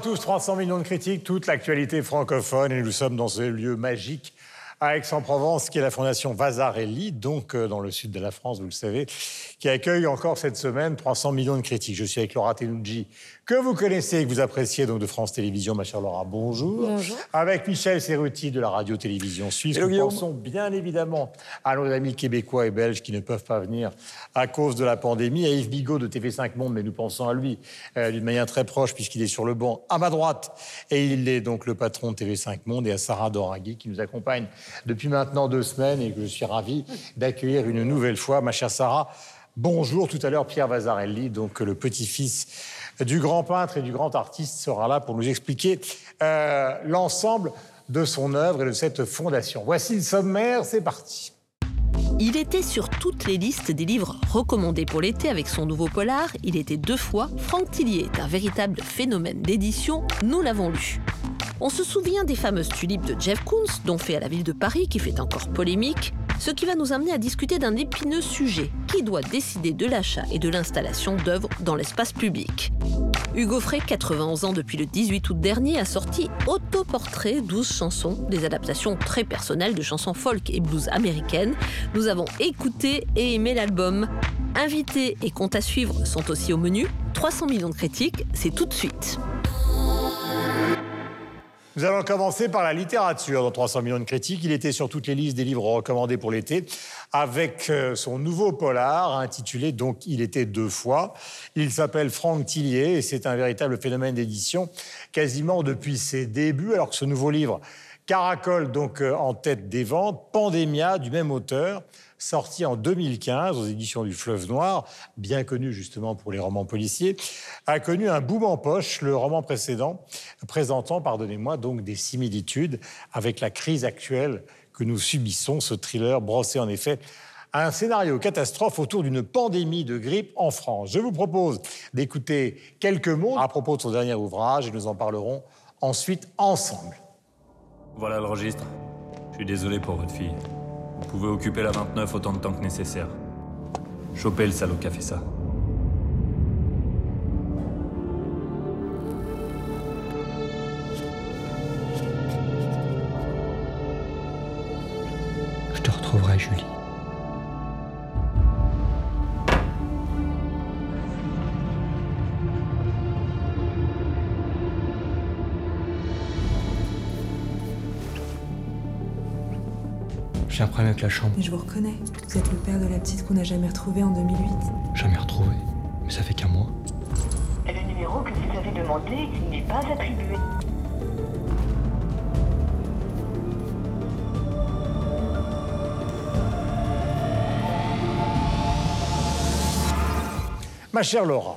À tous, 300 millions de critiques, toute l'actualité francophone et nous sommes dans ce lieu magique à Aix-en-Provence, qui est la fondation Vasarelli, donc euh, dans le sud de la France, vous le savez, qui accueille encore cette semaine 300 millions de critiques. Je suis avec Laura Tenucci, que vous connaissez et que vous appréciez donc de France Télévisions, ma chère Laura. Bonjour. Bonjour. Avec Michel Serruti de la radio-télévision suisse. Hello, nous Guillaume. pensons bien évidemment à nos amis québécois et belges qui ne peuvent pas venir à cause de la pandémie, à Yves Bigot de TV5 Monde, mais nous pensons à lui euh, d'une manière très proche puisqu'il est sur le banc à ma droite et il est donc le patron de TV5 Monde et à Sarah Doraghi qui nous accompagne depuis maintenant deux semaines et que je suis ravi d'accueillir une nouvelle fois. Ma chère Sarah, bonjour. Tout à l'heure, Pierre Vasarelli, donc le petit-fils du grand peintre et du grand artiste, sera là pour nous expliquer euh, l'ensemble de son œuvre et de cette fondation. Voici le sommaire, c'est parti. Il était sur toutes les listes des livres recommandés pour l'été avec son nouveau polar. Il était deux fois. Franck Tillier est un véritable phénomène d'édition. Nous l'avons lu. On se souvient des fameuses tulipes de Jeff Koons, dont fait à la ville de Paris, qui fait encore polémique. Ce qui va nous amener à discuter d'un épineux sujet. Qui doit décider de l'achat et de l'installation d'œuvres dans l'espace public? Hugo Frey, 91 ans depuis le 18 août dernier, a sorti Autoportrait, 12 chansons, des adaptations très personnelles de chansons folk et blues américaines. Nous avons écouté et aimé l'album. Invités et comptes à suivre sont aussi au menu. 300 millions de critiques, c'est tout de suite. Nous allons commencer par la littérature dans 300 millions de critiques. Il était sur toutes les listes des livres recommandés pour l'été avec euh, son nouveau polar intitulé donc Il était deux fois. Il s'appelle Franck Tillier et c'est un véritable phénomène d'édition quasiment depuis ses débuts alors que ce nouveau livre caracole donc euh, en tête des ventes Pandémia du même auteur sorti en 2015 aux éditions du Fleuve Noir, bien connu justement pour les romans policiers, a connu un boom en poche, le roman précédent, présentant, pardonnez-moi, donc des similitudes avec la crise actuelle que nous subissons. Ce thriller brossé en effet un scénario catastrophe autour d'une pandémie de grippe en France. Je vous propose d'écouter quelques mots à propos de son dernier ouvrage et nous en parlerons ensuite ensemble. Voilà le registre. Je suis désolé pour votre fille. Vous pouvez occuper la 29 autant de temps que nécessaire. Chopez le salaud qui a fait ça. Je te retrouverai, Julie. J'ai un problème avec la chambre. Mais je vous reconnais. Vous êtes le père de la petite qu'on n'a jamais retrouvée en 2008. Jamais retrouvé. Mais ça fait qu'un mois. Le numéro que vous avez demandé n'est pas attribué. Ma chère Laura,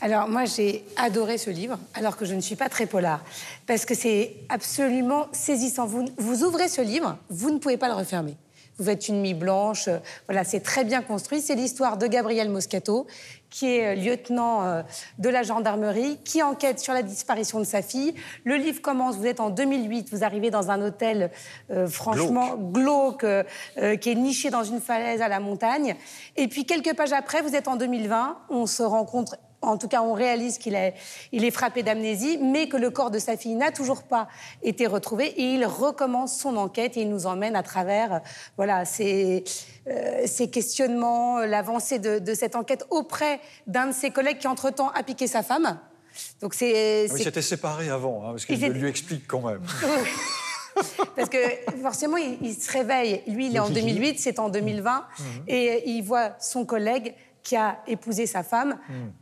Alors moi j'ai adoré ce livre, alors que je ne suis pas très polar, parce que c'est absolument saisissant. Vous, vous ouvrez ce livre, vous ne pouvez pas le refermer. Vous faites une nuit blanche, euh, voilà, c'est très bien construit. C'est l'histoire de Gabriel Moscato, qui est euh, lieutenant euh, de la gendarmerie, qui enquête sur la disparition de sa fille. Le livre commence, vous êtes en 2008, vous arrivez dans un hôtel franchement glauque, qui est niché dans une falaise à la montagne. Et puis quelques pages après, vous êtes en 2020, on se rencontre en tout cas, on réalise qu'il est, il est frappé d'amnésie, mais que le corps de sa fille n'a toujours pas été retrouvé. Et il recommence son enquête et il nous emmène à travers euh, voilà, ces, euh, ces questionnements, l'avancée de, de cette enquête auprès d'un de ses collègues qui, entre-temps, a piqué sa femme. Donc c'est... Oui, c'est- c'était séparé avant, hein, parce qu'il lui explique quand même. Parce que forcément, il, il se réveille. Lui, il est en 2008, c'est en 2020. Et il voit son collègue qui a épousé sa femme.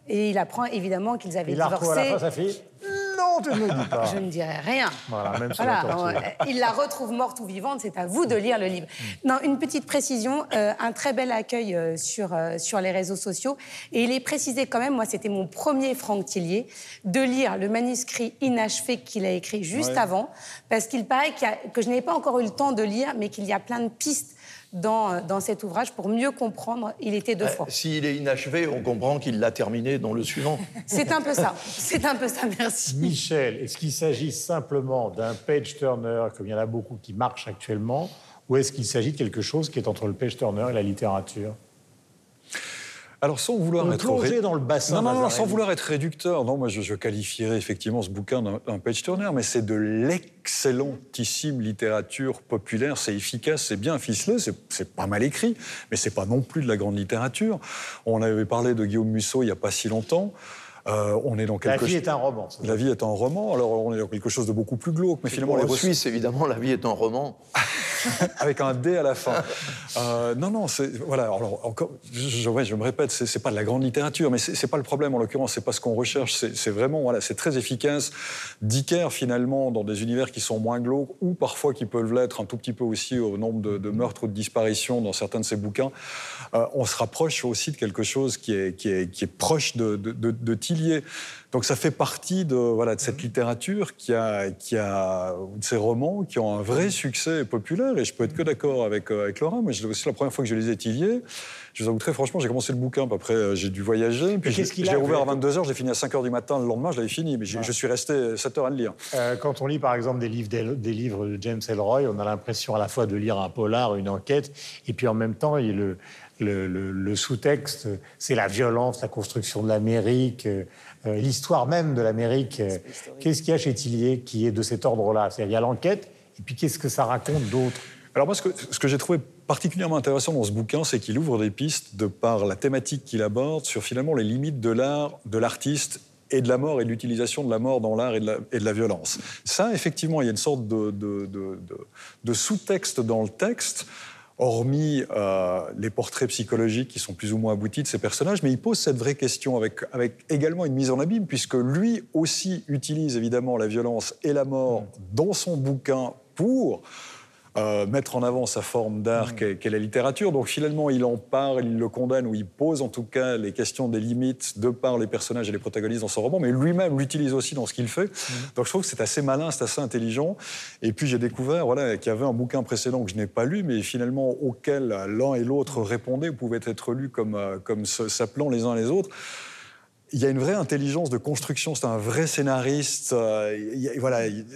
Et il apprend évidemment qu'ils avaient il divorcé. la fin sa fille Non, tu ne me dis pas. Je ne dirai rien. Voilà, même la Voilà, euh, il la retrouve morte ou vivante, c'est à vous de lire le livre. Non, une petite précision, euh, un très bel accueil euh, sur, euh, sur les réseaux sociaux. Et il est précisé quand même, moi c'était mon premier Franck Tillier, de lire le manuscrit inachevé qu'il a écrit juste Ouais. avant, parce qu'il paraît a- que je n'ai pas encore eu le temps de lire, mais qu'il y a plein de pistes dans, euh, dans cet ouvrage pour mieux comprendre. Il était deux fois. S'il est inachevé, on comprend qu'il l'a terminé dans le suivant. C'est un peu ça. C'est un peu ça, merci. Michel, est-ce qu'il s'agit simplement d'un page turner, comme il y en a beaucoup qui marchent actuellement, ou est-ce qu'il s'agit de quelque chose qui est entre le page turner et la littérature? Alors sans vouloir On être ré- dans le bassin Non, non, non, sans vouloir être réducteur. Non, moi je, je qualifierais effectivement ce bouquin d'un page turner, mais c'est de l'excellentissime littérature populaire. C'est efficace, c'est bien ficelé, c'est- c'est pas mal écrit, mais c'est pas non plus de la grande littérature. On avait parlé de Guillaume Musso il y a pas si longtemps. Euh, on est dans La quelque vie chose. est un roman. ça. La vie est un roman, alors on est dans quelque chose de beaucoup plus glauque, mais finalement les Suisse, évidemment, la vie est un roman. avec un D à la fin. Euh, non, non, c'est voilà. Alors encore, je, je- ouais, je me répète, c'est pas de la grande littérature, mais c'est pas le problème en l'occurrence. C'est pas ce qu'on recherche. C'est c'est vraiment voilà, c'est très efficace. Dicker finalement dans des univers qui sont moins glauques ou parfois qui peuvent l'être un tout petit peu aussi au nombre de, de meurtres ou de disparitions dans certains de ses bouquins. euh, on se rapproche aussi de quelque chose qui est qui est, qui est proche de, de, de- de Donc ça fait partie de, voilà, de cette littérature qui a, qui a, de ces romans qui ont un vrai succès populaire. Et je peux être que d'accord avec, euh, avec Laura. Moi, c'est la première fois que je lisais Tillier. Je vous avoue très franchement, j'ai commencé le bouquin, puis après euh, j'ai dû voyager. Puis l'ai ouvert à fait 22h, j'ai fini à 5h du matin. Le lendemain, je l'avais fini. Mais j'ai- je suis resté 7 heures à le lire. Euh, quand on lit par exemple des livres, des, des livres de James Ellroy, on a l'impression à la fois de lire un polar, une enquête, et puis en même temps, il y a le, le, le- le sous-texte, c'est la violence, la construction de l'Amérique, euh, euh, l'histoire même de l'Amérique. Euh, Qu'est-ce qu'il y a chez Tillier qui est de cet ordre-là? C'est-à-dire, il y a l'enquête, et puis qu'est-ce que ça raconte d'autre? Alors moi, ce que, ce que j'ai trouvé particulièrement intéressant dans ce bouquin, c'est qu'il ouvre des pistes de par la thématique qu'il aborde sur finalement les limites de l'art, de l'artiste et de la mort et de l'utilisation de la mort dans l'art et, de la- et de la violence. Ça, effectivement, il y a une sorte de, de- de- de- de sous-texte dans le texte, hormis euh, les portraits psychologiques qui sont plus ou moins aboutis de ces personnages, mais il pose cette vraie question avec, avec également une mise en abîme, puisque lui aussi utilise évidemment la violence et la mort dans son bouquin pour euh, mettre en avant sa forme d'art qu'est la littérature. Donc finalement, il en parle, il le condamne, ou il pose en tout cas les questions des limites de par les personnages et les protagonistes dans son roman, mais lui-même l'utilise aussi dans ce qu'il fait. Donc je trouve que c'est assez malin, c'est assez intelligent. Et puis j'ai découvert voilà, qu'il y avait un bouquin précédent que je n'ai pas lu, mais finalement auquel l'un et l'autre répondaient, ou pouvaient être lus comme, euh, comme s'appelant les uns les autres. Il y a une vraie intelligence de construction, c'est un vrai scénariste. euh, il y a- voilà, il-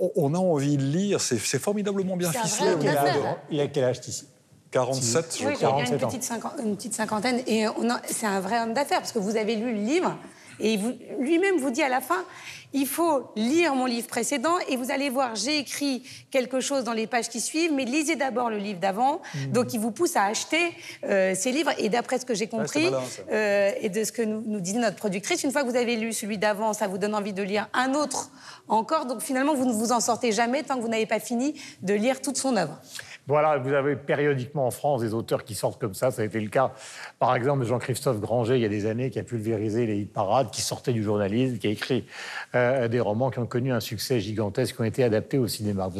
on, on a envie de lire, c'est formidablement bien ficelé. il a, affaire. il a quel âge ici 47, je Oui, crois. il y a une 47 ans. petite, cinquan- une petite cinquantaine. Et c'est un vrai homme d'affaires, parce que vous avez lu le livre, et lui-même vous dit à la fin, il faut lire mon livre précédent, et vous allez voir, j'ai écrit quelque chose dans les pages qui suivent, mais lisez d'abord le livre d'avant. Hmm. Donc il vous pousse à acheter euh, ces livres. Et d'après ce que j'ai compris, euh, et de ce que nous, nous disait notre productrice, une fois que vous avez lu celui d'avant, ça vous donne envie de lire un autre encore. Donc finalement, vous ne vous en sortez jamais tant que vous n'avez pas fini de lire toute son œuvre. Voilà, vous avez périodiquement en France des auteurs qui sortent comme ça. Ça a été le cas, par exemple, de Jean-Christophe Granger, il y a des années, qui a pulvérisé les parades, qui sortait du journalisme, qui a écrit euh, des romans qui ont connu un succès gigantesque, qui ont été adaptés au cinéma.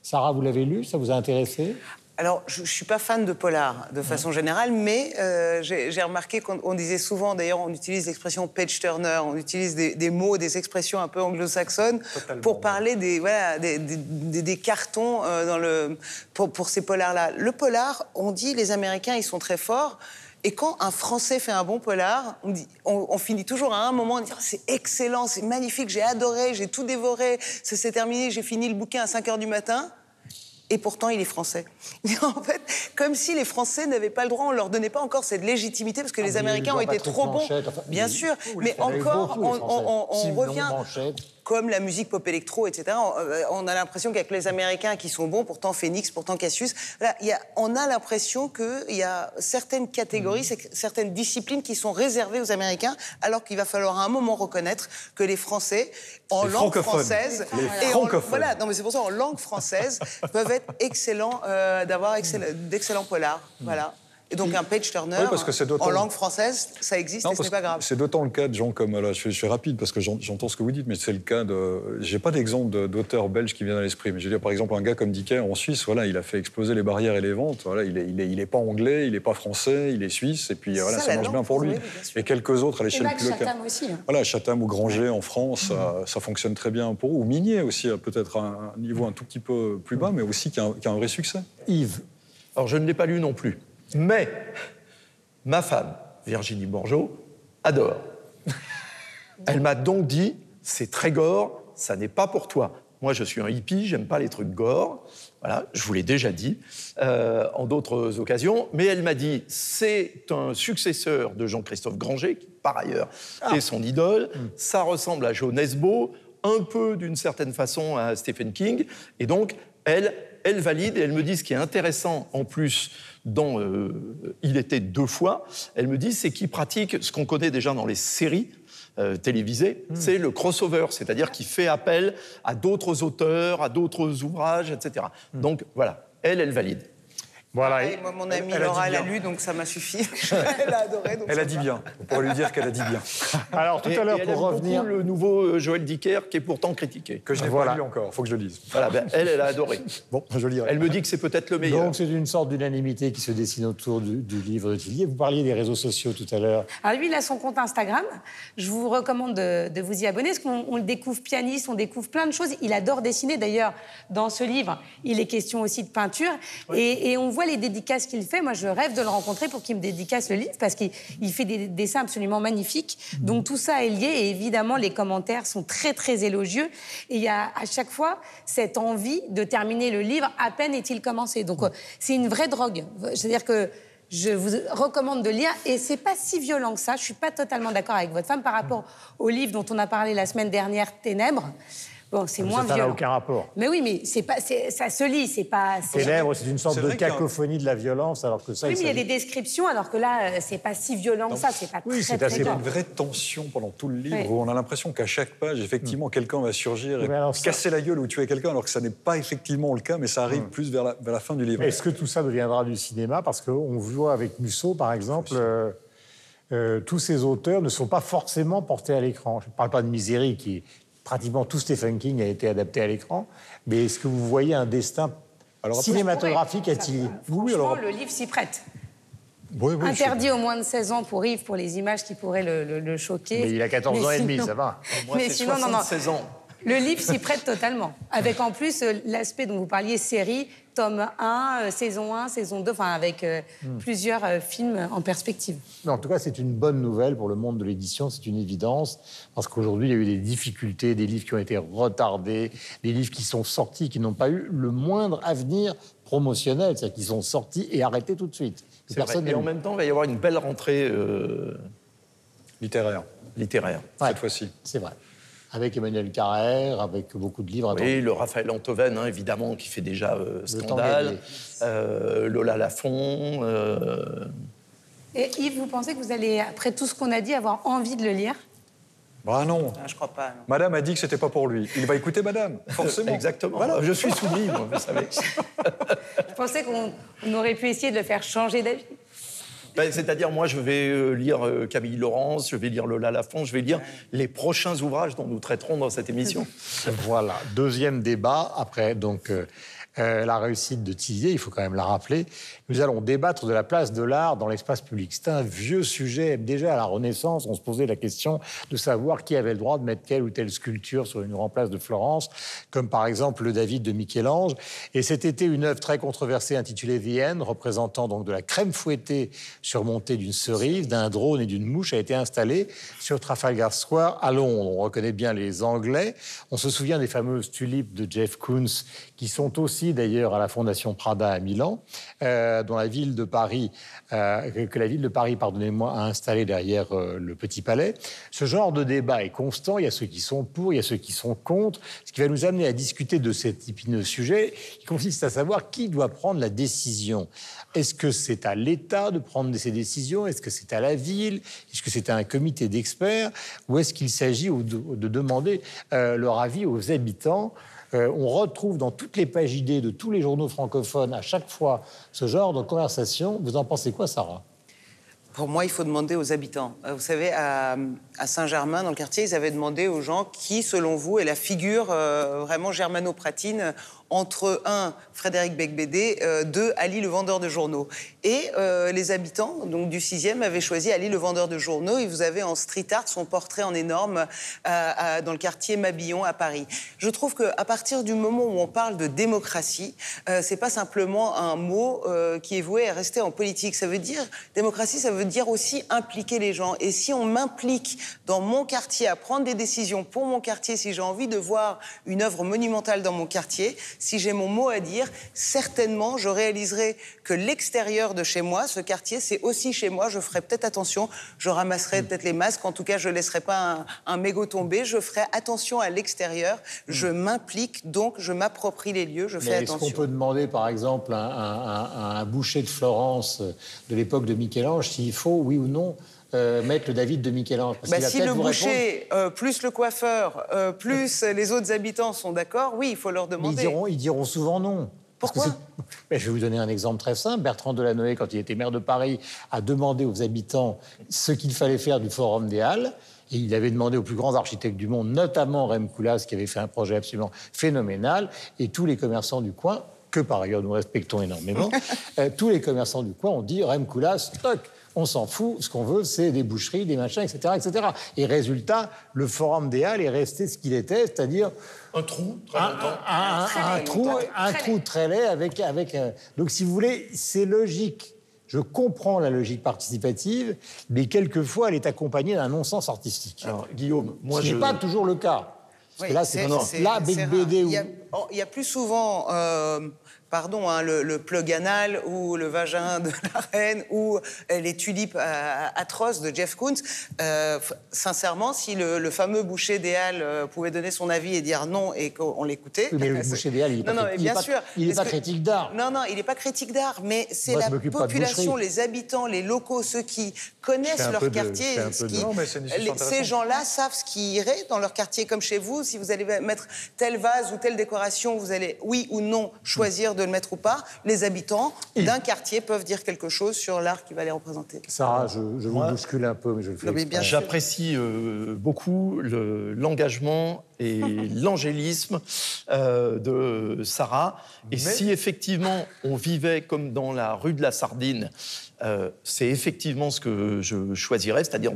Sarah, vous l'avez lu? Ça vous a intéressé? Alors, je ne suis pas fan de polar de façon générale, mais euh, j'ai remarqué qu'on on disait souvent, d'ailleurs, on utilise l'expression page turner, on utilise des, des mots, des expressions un peu anglo-saxonnes pour parler des, voilà, des, des- des- cartons euh, dans le, pour, pour ces polars-là. Le polar, on dit les Américains, ils sont très forts. Et quand un Français fait un bon polar, on, dit- on- on finit toujours à un moment à dire c'est excellent, c'est magnifique, j'ai adoré, j'ai tout dévoré, ça s'est terminé, j'ai fini le bouquin à 5 heures du matin et pourtant il est français. en fait, comme si les Français n'avaient pas le droit, on leur donnait pas encore cette légitimité parce que les Ah, Américains ont été trop bons. Enfin, Bien sûr, mais encore, on, revient. Comme la musique pop électro, etc. On, euh, on a l'impression qu'il y a que les Américains qui sont bons, pourtant Phoenix, pourtant Cassius. Là, il y a, on a l'impression qu'il y a certaines catégories, c'est- certaines disciplines qui sont réservées aux Américains, alors qu'il va falloir à un moment reconnaître que les Français, en Les langue française, Les et en- voilà, non mais c'est pour ça en langue française peuvent être excellents, euh, d'avoir excell- d'excellents polars, voilà. Et donc un page turner Oui, parce que c'est d'autant- en langue française, ça existe Non, et ce n'est pas grave. C'est d'autant le cas de gens comme. Là, je, suis, je suis rapide parce que j'en- j'entends ce que vous dites, mais c'est le cas de. J'ai pas d'exemple de- d'auteur belge qui vient à l'esprit. Mais je veux dire, par exemple, un gars comme Dicker en Suisse, voilà, il a fait exploser les barrières et les ventes. Voilà, il est, il est, il est pas anglais, il est pas français, il est suisse, et puis voilà, ça, marche langue bien pour lui. oui, bien et quelques autres à l'échelle plus locale. Chatham aussi. hein. Voilà, Chatham ou Granger en France, ça, ça fonctionne très bien pour eux. Ou Minier aussi, à peut-être un, un niveau un tout petit peu plus bas, mais aussi qui a, un- qui a un vrai succès. Yves, Alors, je ne l'ai pas lu non plus. Mais ma femme, Virginie Bourgeot, adore. Elle m'a donc dit c'est très gore, ça n'est pas pour toi. Moi, je suis un hippie, j'aime pas les trucs gore. Voilà, je vous l'ai déjà dit euh, en d'autres occasions. Mais elle m'a dit, c'est un successeur de Jean-Christophe Granger, qui par ailleurs est son idole. Ça ressemble à Joe Nesbo, un peu d'une certaine façon à Stephen King. Et donc, elle, elle valide et elle me dit ce qui est intéressant en plus dans euh, Il était deux fois, elle me dit c'est qu'il pratique ce qu'on connaît déjà dans les séries, euh, télévisées, c'est le crossover, c'est-à-dire qu'il fait appel à d'autres auteurs, à d'autres ouvrages, etc. Donc voilà, elle, elle valide. Voilà. Pareil, moi, mon amie elle a Laura l'a lu, donc ça m'a suffi. elle a adoré. donc Elle a dit va. bien. On pourrait lui dire qu'elle a dit bien. Alors tout Et- à l'heure, elle pour aime revenir... beaucoup le nouveau euh, Joël Dicker qui est pourtant critiqué. Que je n'ai Voilà. pas lu encore, faut que je le lise. Voilà, ben, elle, elle a adoré. Bon, je lirai. Elle me dit que c'est peut-être le meilleur. Donc c'est une sorte d'unanimité qui se dessine autour du, du livre de Tillier. Vous parliez des réseaux sociaux tout à l'heure. Alors lui, il a son compte Instagram. Je vous recommande de, de vous y abonner parce qu'on on le découvre pianiste, on découvre plein de choses. Il adore dessiner. D'ailleurs, dans ce livre, il est question aussi de peinture. Et, et on voit les dédicaces qu'il fait. Moi, je rêve de le rencontrer pour qu'il me dédicace le livre parce qu'il il fait des dessins absolument magnifiques. Donc tout ça est lié. Et évidemment, les commentaires sont très, très élogieux. Et il y a à chaque fois cette envie de terminer le livre à peine est-il commencé. Donc euh, c'est une vraie drogue. C'est-à-dire que je vous recommande de lire et c'est pas si violent que ça. Je suis pas totalement d'accord avec votre femme par rapport au livre dont on a parlé la semaine dernière, Ténèbres. Bon, c'est moins ça n'a violent. aucun rapport. Mais oui, mais c'est pas, c'est- ça se lit, c'est pas. c'est- Ténèbres, c'est une sorte C'est de cacophonie de la violence, alors que ça, Oui, il mais il y a des descriptions, alors que là, euh, c'est pas si violent que ça. C'est pas Oui, très, c'est très assez Il y a grave. une vraie tension pendant tout le livre Oui. où on a l'impression qu'à chaque page, effectivement, quelqu'un va surgir et ça- casser la gueule ou tuer quelqu'un, alors que ça n'est pas effectivement le cas, mais ça arrive plus vers la, vers la fin du livre. Est-ce que tout ça deviendra du cinéma? Parce qu'on voit avec Musso, par exemple, euh, euh, tous ces auteurs ne sont pas forcément portés à l'écran. Je ne parle pas de Misery, qui pratiquement tout Stephen King a été adapté à l'écran, mais est-ce que vous voyez un destin Alors cinématographique à Tilly Oui, alors- le livre s'y prête. Oui, oui, Interdit aux moins de 16 ans pour Yves pour les images qui pourraient le, le- le choquer. Mais il a 14 ans et demi, ça va. Moi, mais sinon, non, non. 76 ans. Le livre s'y prête totalement. Avec en plus euh, l'aspect dont vous parliez, série, tome 1, euh, saison 1, saison 2, enfin avec euh, Hmm. plusieurs euh, films en perspective. Mais en tout cas, c'est une bonne nouvelle pour le monde de l'édition, c'est une évidence, parce qu'aujourd'hui, il y a eu des difficultés, des livres qui ont été retardés, des livres qui sont sortis, qui n'ont pas eu le moindre avenir promotionnel, c'est-à-dire qu'ils sont sortis et arrêtés tout de suite. C'est Personne vrai. Et en même temps, il va y avoir une belle rentrée euh, Littéraire, littéraire. Ouais. cette fois-ci. C'est vrai. Avec Emmanuel Carrère, avec beaucoup de livres. Oui, le Raphaël Antoven, hein, évidemment, qui fait déjà euh, temps scandale. Euh, Lola Lafont. euh, Et Yves, vous pensez que vous allez, après tout ce qu'on a dit, avoir envie de le lire? Bah non. Ah, je crois pas. non. Madame a dit que c'était pas pour lui. Il va écouter Madame, forcément. Exactement. Je suis soumis, moi, vous savez. Je pensais qu'on on aurait pu essayer de le faire changer d'avis. Ben, C'est-à-dire, moi, je vais euh, lire euh, Camille Laurence, je vais lire Lola Lafont, je vais lire les prochains ouvrages dont nous traiterons dans cette émission. Voilà, deuxième débat, après donc euh, euh, la réussite de Tillier, il faut quand même la rappeler. Nous allons débattre de la place de l'art dans l'espace public. C'est un vieux sujet. Déjà à la Renaissance, on se posait la question de savoir qui avait le droit de mettre telle ou telle sculpture sur une grande place de Florence, comme par exemple le David de Michel-Ange. Et cet été, une œuvre très controversée intitulée Vienne, représentant donc de la crème fouettée surmontée d'une cerise, d'un drone et d'une mouche, a été installée sur Trafalgar Square à Londres. On reconnaît bien les Anglais. On se souvient des fameuses tulipes de Jeff Koons, qui sont aussi d'ailleurs à la Fondation Prada à Milan, euh, dont la ville de Paris, euh, que- la ville de Paris, pardonnez-moi, a installé derrière euh, le Petit Palais. Ce genre de débat est constant. Il y a ceux qui sont pour, il y a ceux qui sont contre, ce qui va nous amener à discuter de cet épineux sujet qui consiste à savoir qui doit prendre la décision. Est-ce que c'est à l'État de prendre ces décisions? Est-ce que c'est à la ville? Est-ce que c'est à un comité d'experts? Ou est-ce qu'il s'agit de, de demander euh, leur avis aux habitants? Euh, on retrouve dans toutes les pages idées de tous les journaux francophones à chaque fois ce genre de conversation. Vous en pensez quoi, Sarah? Pour moi, il faut demander aux habitants. Euh, Vous savez, à, Saint-Germain, dans le quartier, ils avaient demandé aux gens qui, selon vous, est la figure euh, vraiment germano-pratine entre un Frédéric Becbédé, euh, deux Ali le vendeur de journaux. Et euh, les habitants donc du 6e avaient choisi Ali le vendeur de journaux. Et vous avez en street art son portrait en énorme euh, à- dans le quartier Mabillon à Paris. Je trouve qu'à partir du moment où on parle de démocratie, euh, c'est pas simplement un mot euh, qui est voué à rester en politique. Ça veut dire démocratie, ça veut dire aussi impliquer les gens. Et si on m'implique dans mon quartier à prendre des décisions pour mon quartier, si j'ai envie de voir une œuvre monumentale dans mon quartier, si j'ai mon mot à dire, certainement je réaliserai que l'extérieur de chez moi, ce quartier, c'est aussi chez moi. Je ferai peut-être attention, je ramasserai peut-être les masques. En tout cas, je laisserai pas un, un mégot tomber. Je ferai attention à l'extérieur. Je m'implique, donc je m'approprie les lieux. Je Mais fais est-ce qu'on attention. peut demander, par exemple, à un, un- un boucher de Florence de l'époque de Michel-Ange s'il faut, oui ou non, euh, mettre le David de Michel-Ange Bah, si le boucher, euh, plus le coiffeur, euh, plus les autres habitants sont d'accord, oui, il faut leur mais ils demander. diront, ils diront souvent non. Pourquoi Je vais vous donner un exemple très simple. Bertrand Delanoë, quand il était maire de Paris, a demandé aux habitants ce qu'il fallait faire du Forum des Halles. Et il avait demandé aux plus grands architectes du monde, notamment Rem Koolhaas, qui avait fait un projet absolument phénoménal, et tous les commerçants du coin, que par ailleurs nous respectons énormément, euh, tous les commerçants du coin ont dit Rem Koolhaas, toc, on s'en fout, ce qu'on veut, c'est des boucheries, des machins, etc., etc. Et résultat, le Forum des Halles est resté ce qu'il était, c'est-à-dire Un trou, très un, un- Très un laid, trou, longtemps. un Très trou laid. très laid avec, avec un- Donc, si vous voulez, c'est logique. Je comprends la logique participative, mais quelquefois, elle est accompagnée d'un non-sens artistique. Alors, Guillaume, moi, ce je... n'est pas toujours le cas. Parce Oui, que là, c'est là, rare. BD Il ou... y a, oh, il y a plus souvent, euh, pardon, hein, le, le plug anal ou le vagin de la reine ou euh, les tulipes euh, atroces de Jeff Koons. Euh, sincèrement, si le, le fameux boucher des Halles pouvait donner son avis et dire non et qu'on l'écoutait. Oui, mais le boucher des Halles, il est pas non, non, il est pas- il est critique d'art. Non, non, il n'est pas critique d'art, mais c'est la population, les habitants, les locaux, ceux qui connaissent leur de- quartier. ce qui- Non, ces gens-là savent ce qui irait dans leur quartier, comme chez vous. Si vous allez mettre tel vase ou telle décoration, vous allez, oui ou non, choisir de le mettre ou pas. Les habitants d'un quartier peuvent dire quelque chose sur l'art qui va les représenter. Sarah, je, je vous bouscule un peu, mais je le fais. J'apprécie euh, beaucoup le- l'engagement et l'angélisme euh, de Sarah. Et si effectivement on vivait comme dans la rue de la Sardine, euh, c'est effectivement ce que je choisirais, c'est-à-dire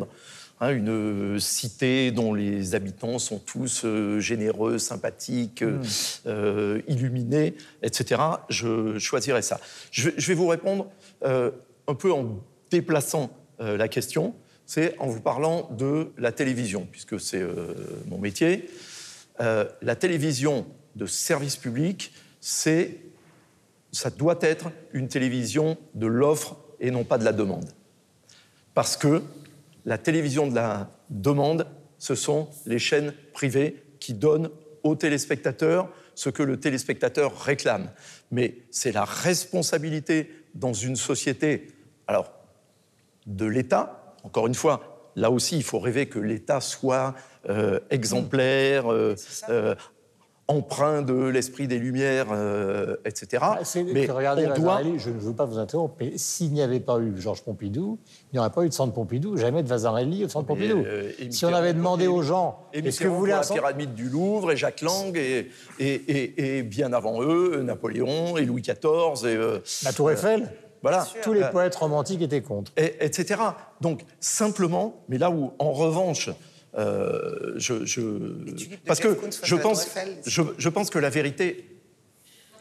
hein, une cité dont les habitants sont tous euh, généreux, sympathiques, euh, euh, illuminés, etc. Je choisirais ça. Je vais, je vais vous répondre euh, un peu en déplaçant euh, la question c'est en vous parlant de la télévision, puisque c'est euh, mon métier. Euh, la télévision de service public, c'est, ça doit être une télévision de l'offre et non pas de la demande. Parce que la télévision de la demande, ce sont les chaînes privées qui donnent aux téléspectateurs ce que le téléspectateur réclame. Mais c'est la responsabilité dans une société, alors de l'État. Encore une fois, là aussi, il faut rêver que l'État soit euh, exemplaire, euh, euh, empreint de l'esprit des Lumières, euh, etc. Ah, Mais regardez, on doit... Je ne veux pas vous interrompre, mais s'il n'y avait pas eu Georges Pompidou, il n'y aurait pas eu de centre Pompidou, jamais de Vasarely au centre Pompidou. euh, si on avait demandé et- aux gens, Et est-ce que vous voulez un la centre pyramide du Louvre, et Jacques Lang, et, et, et- et bien avant eux, Napoléon, et Louis XIV, et, euh, La Tour Eiffel voilà. Tous les Euh, poètes romantiques étaient contre. et- etc. Donc, simplement, mais là où, en revanche, euh, je, parce que pense, je pense que la vérité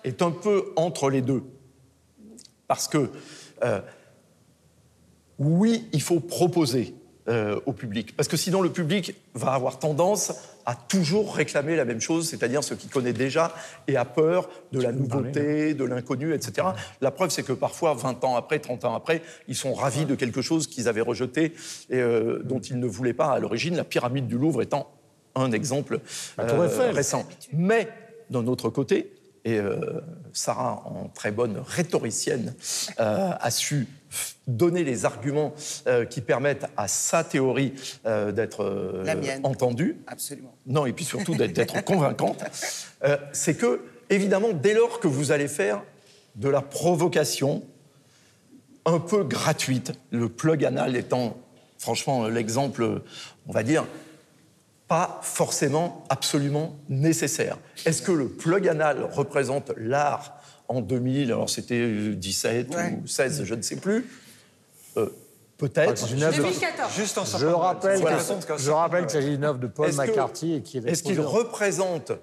est un peu entre les deux. Parce que, euh, oui, il faut proposer euh, au public. Parce que sinon, le public va avoir tendance à toujours réclamer la même chose, c'est-à-dire ce qu'il connaît déjà et a peur de la nouveauté, de l'inconnu, etc. La preuve, c'est que parfois, 20 ans après, 30 ans après, ils sont ravis de quelque chose qu'ils avaient rejeté et euh, dont ils ne voulaient pas à l'origine, la pyramide du Louvre étant un exemple euh, récent. Mais, d'un autre côté, et euh, Sarah, en très bonne rhétoricienne, euh, a su donner les arguments euh, qui permettent à sa théorie euh, d'être euh, entendue. Absolument. Non, et puis surtout d'être- convaincante. C'est que, évidemment, dès lors que vous allez faire de la provocation un peu gratuite, le plug anal étant franchement l'exemple, on va dire, pas forcément absolument nécessaire. Est-ce que le plug anal représente l'art en 2000 Alors c'était 17 Ouais. ou 16, je ne sais plus. Euh, Peut-être. C'est une œuvre de- 2014. Juste en Je rappelle, Voilà. je rappelle qu'il s'agit d'une œuvre de Paul McCarthy et qui est Est-ce qu'il représente,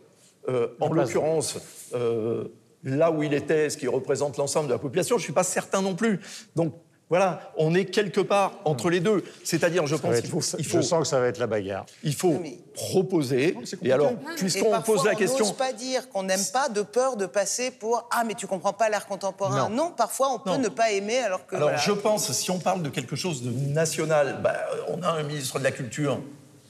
euh, en l'occurrence, euh, là où il était, est-ce qu'il représente l'ensemble de la population? Je ne suis pas certain non plus. Donc voilà, on est quelque part entre les deux. C'est-à-dire, je Ça pense qu'il faut, il Je sens que ça va être la bagarre. il faut mais- proposer. Et alors, puisqu'on pose la on question, n'ose pas dire qu'on n'aime pas de peur de passer pour ah mais tu comprends pas l'art contemporain. Non. Non. parfois on peut Non. ne pas aimer alors que Alors, voilà. je pense, si on parle de quelque chose de national, bah, on a un ministre de la Culture,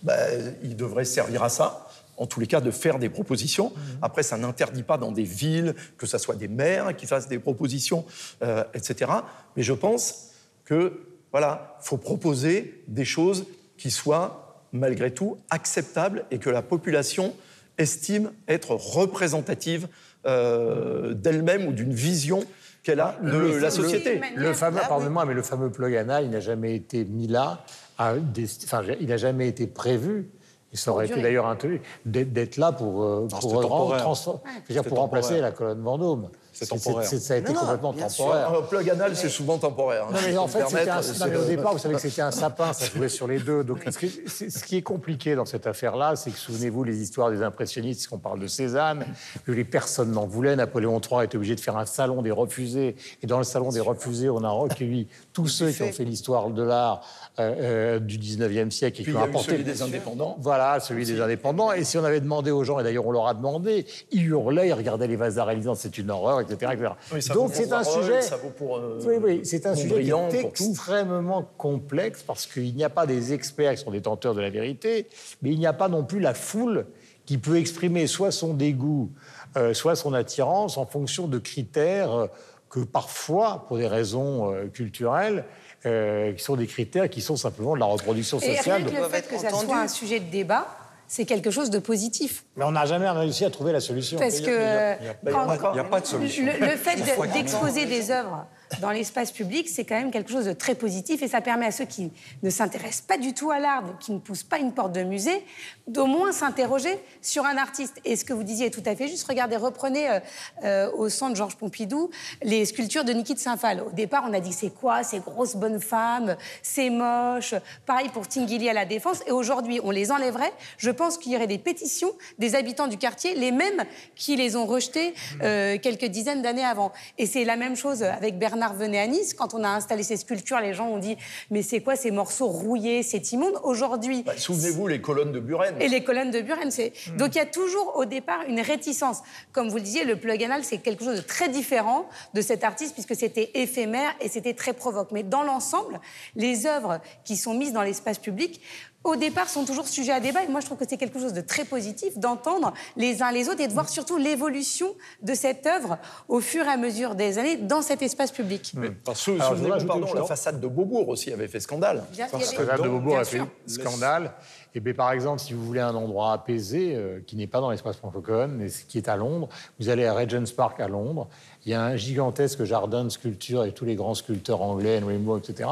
bah, il devrait servir à ça. En tous les cas, de faire des propositions. Après, ça n'interdit pas dans des villes que ce soit des maires qui fassent des propositions, euh, etc. Mais je pense que voilà, faut proposer des choses qui soient malgré tout acceptables et que la population estime être représentative euh, d'elle-même ou d'une vision qu'elle a de Le- la société. Le fameux, oui. pardonnez-moi, mais le fameux plug anal, il n'a jamais été mis là, à des- enfin, il n'a jamais été prévu. Et ça aurait été d'ailleurs d'être là pour, euh, pour, remplacer la colonne Vendôme. C'est temporaire. ça a été Non, complètement bien sûr. temporaire. Un plug anal, c'est souvent temporaire. hein, Non, mais en fait, un, non, mais au départ, vous savez que c'était un sapin, ça jouait sur les deux. Donc, ce qui, c'est- ce qui est compliqué dans cette affaire-là, c'est que, souvenez-vous, les histoires des impressionnistes, qu'on parle de Cézanne, que les personnes n'en voulaient. Napoléon III était obligé de faire un salon des refusés. Et dans le salon des refusés, on a recueilli tous ceux qui ont fait l'histoire de l'art euh, euh, du 19e siècle et Puis qui il ont y a eu apporté celui des indépendants. voilà, celui des indépendants. Et si on avait demandé aux gens, et d'ailleurs on leur a demandé, ils hurlaient, ils regardaient les vases disant c'est une horreur, etc. etc. Oui, ça vaut Donc c'est un Warhol, sujet. ça vaut pour, euh, oui, oui, c'est un sujet qui Mondrian, est pour tout. extrêmement complexe parce qu'il n'y a pas des experts qui sont détenteurs de la vérité, mais il n'y a pas non plus la foule qui peut exprimer soit son dégoût, euh, soit son attirance en fonction de critères euh, que parfois, pour des raisons euh, culturelles, euh, qui sont des critères qui sont simplement de la reproduction Et sociale. rien que le fait être que ça soit un sujet de débat, c'est quelque chose de positif. Mais on n'a jamais réussi à trouver la solution. Parce que il a- a n'y a pas de solution. le, le fait de- d'exposer des œuvres dans l'espace public, c'est quand même quelque chose de très positif et ça permet à ceux qui ne s'intéressent pas du tout à l'art, qui ne poussent pas une porte de musée, d'au moins s'interroger sur un artiste. Et ce que vous disiez est tout à fait juste. Regardez, reprenez euh, euh, au centre Georges Pompidou les sculptures de Niki de Saint-Phal. Au départ, on a dit c'est quoi? Ces grosses bonnes femmes, c'est moche. Pareil pour Tinguely à la Défense. Et aujourd'hui, on les enlèverait. Je pense qu'il y aurait des pétitions des habitants du quartier, les mêmes qui les ont rejetées euh, quelques dizaines d'années avant. Et c'est la même chose avec Bernard Venet à Nice. Quand on a installé ces sculptures, les gens ont dit mais c'est quoi ces morceaux rouillés, c'est immonde. Aujourd'hui, Bah, Souvenez-vous les colonnes de Buren. et les colonnes de Buren. c'est- Hmm. Donc il y a toujours au départ une réticence. Comme vous le disiez, le plug anal, c'est quelque chose de très différent de cet artiste puisque c'était éphémère et c'était très provoque. Mais dans l'ensemble, les œuvres qui sont mises dans l'espace public, au départ, sont toujours sujets à débat. Et moi, je trouve que c'est quelque chose de très positif d'entendre les uns les autres et de voir surtout l'évolution de cette œuvre au fur et à mesure des années dans cet espace public. Mais, parce que, Alors, je voudrais souvenez-vous, ajouter pardon, la façade de Beaubourg aussi avait fait scandale. Bien- que Jeanne de Beaubourg a fait sûr. scandale. Et bien, par exemple, si vous voulez un endroit apaisé, euh, qui n'est pas dans l'espace francophone, mais qui est à Londres, vous allez à Regent's Park à Londres. Il y a un gigantesque jardin de sculptures et tous les grands sculpteurs anglais, Henry Moore, etc.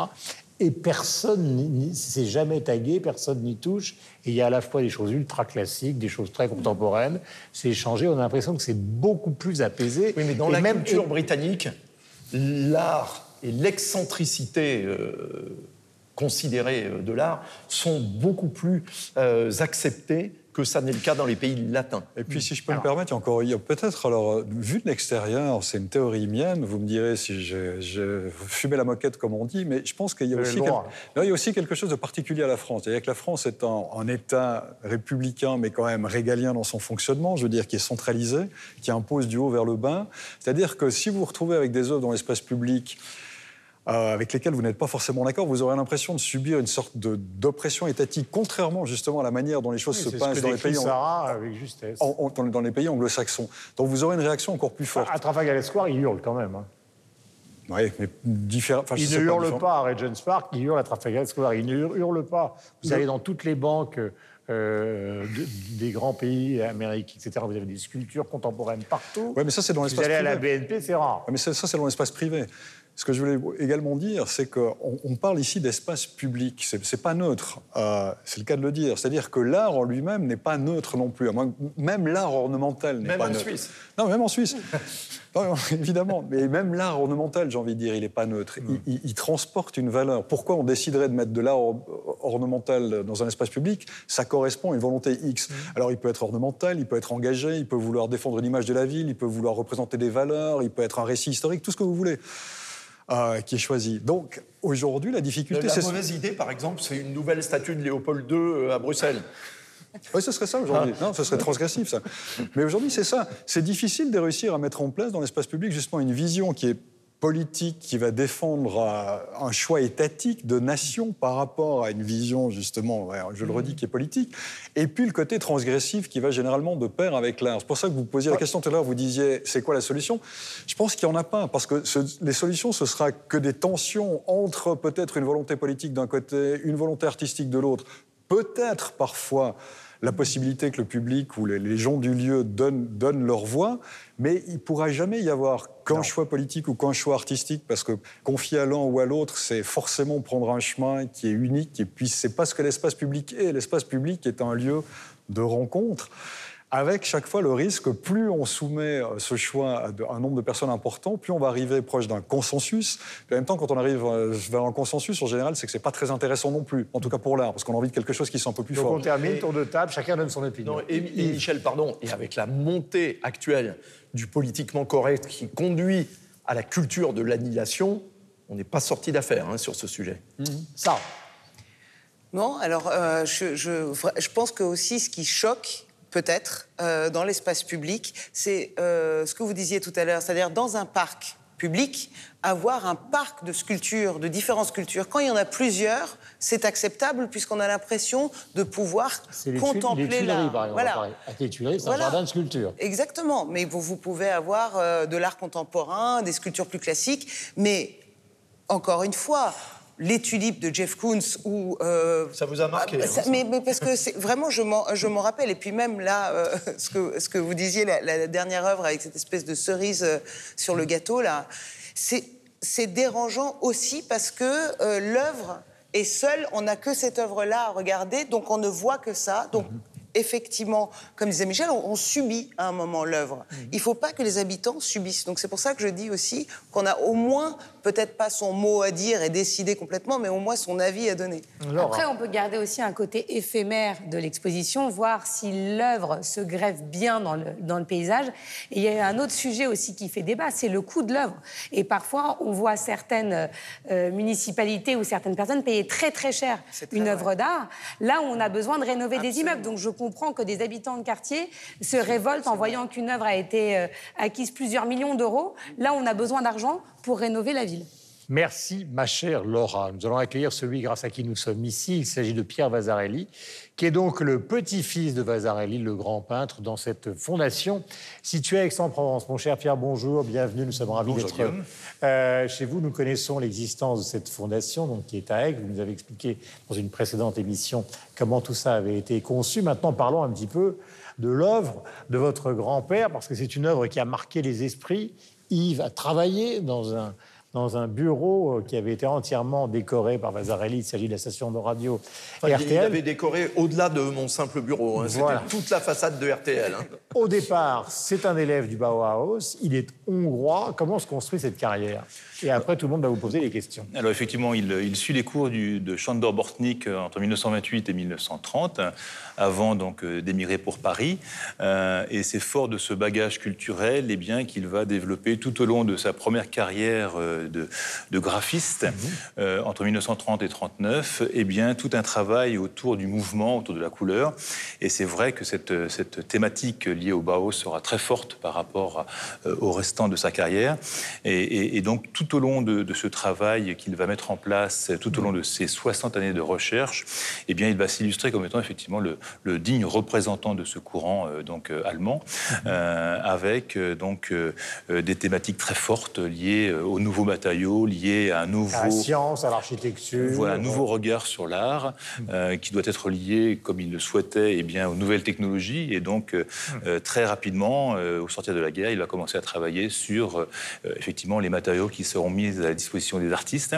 Et personne s'est jamais tagué, personne n'y touche. Et il y a à la fois des choses ultra classiques, des choses très contemporaines. C'est échangé. On a l'impression que c'est beaucoup plus apaisé. Oui, mais dans Et la même- culture britannique, l'art et l'excentricité euh, considérée euh, de l'art sont beaucoup plus euh, acceptés que ça n'est le cas dans les pays latins. Et puis, si je peux me permettre, il y a encore, il y a peut-être, alors, euh, vu de l'extérieur, c'est une théorie mienne, vous me direz si je, je fumais la moquette, comme on dit, mais je pense qu'il y a, aussi le quel- droit. Non, il y a aussi quelque chose de particulier à la France. C'est-à-dire que la France est un, un État républicain, mais quand même régalien dans son fonctionnement, je veux dire, qui est centralisé, qui impose du haut vers le bas. C'est-à-dire que si vous vous retrouvez avec des œuvres dans l'espace public, euh, avec lesquels vous n'êtes pas forcément d'accord, vous aurez l'impression de subir une sorte d'oppression étatique, contrairement justement à la manière dont les choses Oui, se passent dans les pays, en- Sarah avec justesse. en- en- dans, dans les pays anglo-saxons. Donc vous aurez une réaction encore plus forte. À Trafalgar Square, il hurle quand même. hein. Oui, mais différent. enfin, je Il sais ne hurle différent. pas à Regent's Park, il hurle à Trafalgar Square. Il ne hurle- hurle pas. Vous allez dans toutes les banques euh, de- des grands pays, Amérique, etc. Vous avez des sculptures contemporaines partout. Ouais, mais ça, c'est dans Vous l'espace allez à la privé. BNP, c'est rare. Ouais, Mais ça, c'est dans l'espace privé. Ce que je voulais également dire, c'est qu'on on parle ici d'espace public. C'est n'est pas neutre. Euh, c'est le cas de le dire. C'est-à-dire que l'art en lui-même n'est pas neutre non plus. Même l'art ornemental n'est pas neutre. Même en Suisse. Non, même en Suisse. évidemment. Mais même l'art ornemental, j'ai envie de dire, il n'est pas neutre. Hmm. Il, transporte une valeur. Pourquoi on déciderait de mettre de l'art ornemental dans un espace public? Ça correspond à une volonté X. Hmm. Alors, il peut être ornemental, il peut être engagé, il peut vouloir défendre une image de la ville, il peut vouloir représenter des valeurs, il peut être un récit historique, tout ce que vous voulez. Euh, qui est choisi. Donc aujourd'hui, la difficulté, c'est... La mauvaise idée, par exemple, c'est une nouvelle statue de Léopold II euh, à Bruxelles. Oui, ce serait ça aujourd'hui. Ah. Non, ce serait transgressif, ça. Mais aujourd'hui, c'est ça. C'est difficile de réussir à mettre en place dans l'espace public justement une vision qui est politique qui va défendre un choix étatique de nation par rapport à une vision, justement, je le redis, mmh. qui est politique, et puis le côté transgressif qui va généralement de pair avec l'art. C'est pour ça que vous posiez la question tout à l'heure, vous disiez, c'est quoi la solution? Je pense qu'il n'y en a pas, parce que les solutions, ce sera que des tensions entre peut-être une volonté politique d'un côté, une volonté artistique de l'autre, peut-être parfois la possibilité que le public ou les, gens du lieu donnent, leur voix, mais il ne pourra jamais y avoir qu'un choix politique ou qu'un choix artistique, parce que confier à l'un ou à l'autre, c'est forcément prendre un chemin qui est unique, et puis c'est pas ce que l'espace public est. L'espace public est un lieu de rencontre avec chaque fois le risque, plus on soumet euh, ce choix à un nombre de personnes important, plus on va arriver proche d'un consensus. en même temps, quand on arrive euh, vers un consensus, en général, c'est que c'est pas très intéressant non plus, en tout cas pour l'art, parce qu'on a envie de quelque chose qui soit un peu plus Donc fort. on termine, tour de table, chacun donne son opinion. et, Michel, pardon, et avec la montée actuelle du politiquement correct qui conduit à la culture de l'annihilation, on n'est pas sorti d'affaire hein, sur ce sujet. Ça. Non, alors euh, je, je, je pense que aussi ce qui choque, peut-être, euh, dans l'espace public, c'est euh, ce que vous disiez tout à l'heure, c'est-à-dire dans un parc public, avoir un parc de sculptures, de différentes sculptures. Quand il y en a plusieurs, c'est acceptable puisqu'on a l'impression de pouvoir contempler l'art. Voilà. Les Tuileries, c'est un jardin de sculpture. Exactement. Mais vous, vous pouvez avoir euh, de l'art contemporain, des sculptures plus classiques. Mais encore une fois, les tulipes de Jeff Koons ou euh, ça vous a marqué ah, hein, mais, parce que c'est vraiment je m'en rappelle et puis même là euh, ce que ce que vous disiez la, dernière œuvre avec cette espèce de cerise euh, sur le gâteau là c'est c'est dérangeant aussi parce que l'œuvre est seule on n'a que cette œuvre là à regarder donc on ne voit que ça donc mhm effectivement, comme disait Michel, on, subit à un moment l'œuvre. Mhm. Il ne faut pas que les habitants subissent. Donc c'est pour ça que je dis aussi qu'on a au moins, peut-être pas son mot à dire et décider complètement, mais au moins son avis à donner. Après, on peut garder aussi un côté éphémère de l'exposition, voir si l'œuvre se greffe bien dans le, dans le paysage. Et il y a un autre sujet aussi qui fait débat, c'est le coût de l'œuvre. Et parfois, on voit certaines euh, municipalités ou certaines personnes payer très très cher une œuvre d'art, là où on a besoin de rénover des immeubles. Donc je comprend que des habitants de quartier se révoltent en voyant qu'une œuvre a été euh, acquise plusieurs millions d'euros. Là, on a besoin d'argent pour rénover la ville. Merci, ma chère Laura. Nous allons accueillir celui grâce à qui nous sommes ici. Il s'agit de Pierre Vasarelli, qui est donc le petit-fils de Vasarelli, le grand peintre, dans cette fondation située à Aix-en-Provence. Mon cher Pierre, bonjour, bienvenue. Nous sommes ravis d'être euh, chez vous. Nous connaissons l'existence de cette fondation, donc, qui est à Aix. Vous nous avez expliqué dans une précédente émission comment tout ça avait été conçu. Maintenant, parlons un petit peu de l'œuvre de votre grand-père, parce que c'est une œuvre qui a marqué les esprits. Yves a travaillé dans un dans un bureau euh, qui avait été entièrement décoré par Vasarelli. Il s'agit de la station de radio RTL. Il avait décoré au-delà de mon simple bureau. Hein. C'était toute la façade de RTL. Hein. Au départ, c'est un élève du Bauhaus. Il est hongrois. Comment se construit cette carrière? Et après, tout le monde va vous poser des questions. Alors effectivement, il, suit les cours du, de Chandor Bortnik entre 1928 et 1930, avant donc euh, d'émigrer pour Paris. Euh, et c'est fort de ce bagage culturel et eh bien qu'il va développer tout au long de sa première carrière de, graphiste mhm. entre 1930 et 39. Et eh bien tout un travail autour du mouvement, autour de la couleur. Et c'est vrai que cette, cette, thématique liée au Bauhaus sera très forte par rapport au restant de sa carrière. Et, et donc tout au long de, ce travail qu'il va mettre en place, tout au long de ces 60 années de recherche, eh bien, il va s'illustrer comme étant effectivement le, digne représentant de ce courant euh, donc euh, allemand, euh, avec donc des thématiques très fortes liées au nouveau matériaux liés à un nouveau... À la science, à l'architecture. Voilà, un nouveau regard sur l'art euh, qui doit être lié, comme il le souhaitait, eh bien, aux nouvelles technologies. Et donc, euh, très rapidement, au sortir de la guerre, il va commencer à travailler sur, effectivement, les matériaux qui seront mis à la disposition des artistes.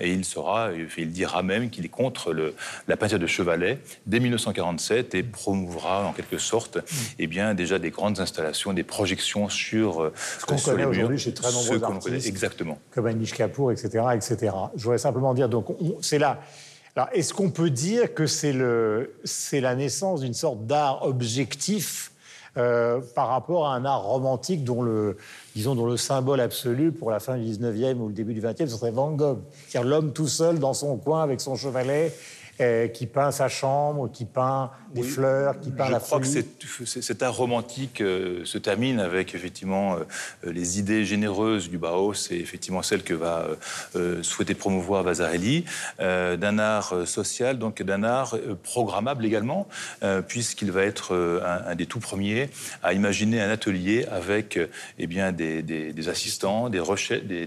et il sera, il dira même qu'il est contre le, la peinture de Chevalet dès 1947 et promouvra, en quelque sorte, eh bien, déjà des grandes installations, des projections sur... Ce qu'on connaît aujourd'hui chez très nombreux artistes. exactement. Comme Anish Kapoor, etc., etc. Je voudrais simplement dire, donc, c'est là. Alors, est-ce qu'on peut dire que c'est c'est la naissance d'une sorte d'art objectif euh, par rapport à un art romantique dont le, disons, dont le symbole absolu pour la fin du 19e ou le début du 20e, ce serait Van Gogh. C'est-à-dire l'homme tout seul dans son coin avec son chevalet euh, qui peint sa chambre, qui peint des fleurs, qui peint je la crois folie. que cet art romantique euh, se termine avec effectivement euh, les idées généreuses du Bauhaus et effectivement celles que va souhaiter promouvoir Vasarely, d'un art social, donc d'un art programmable également, puisqu'il va être un, des tout premiers à imaginer un atelier avec eh bien, des, des, assistants, des,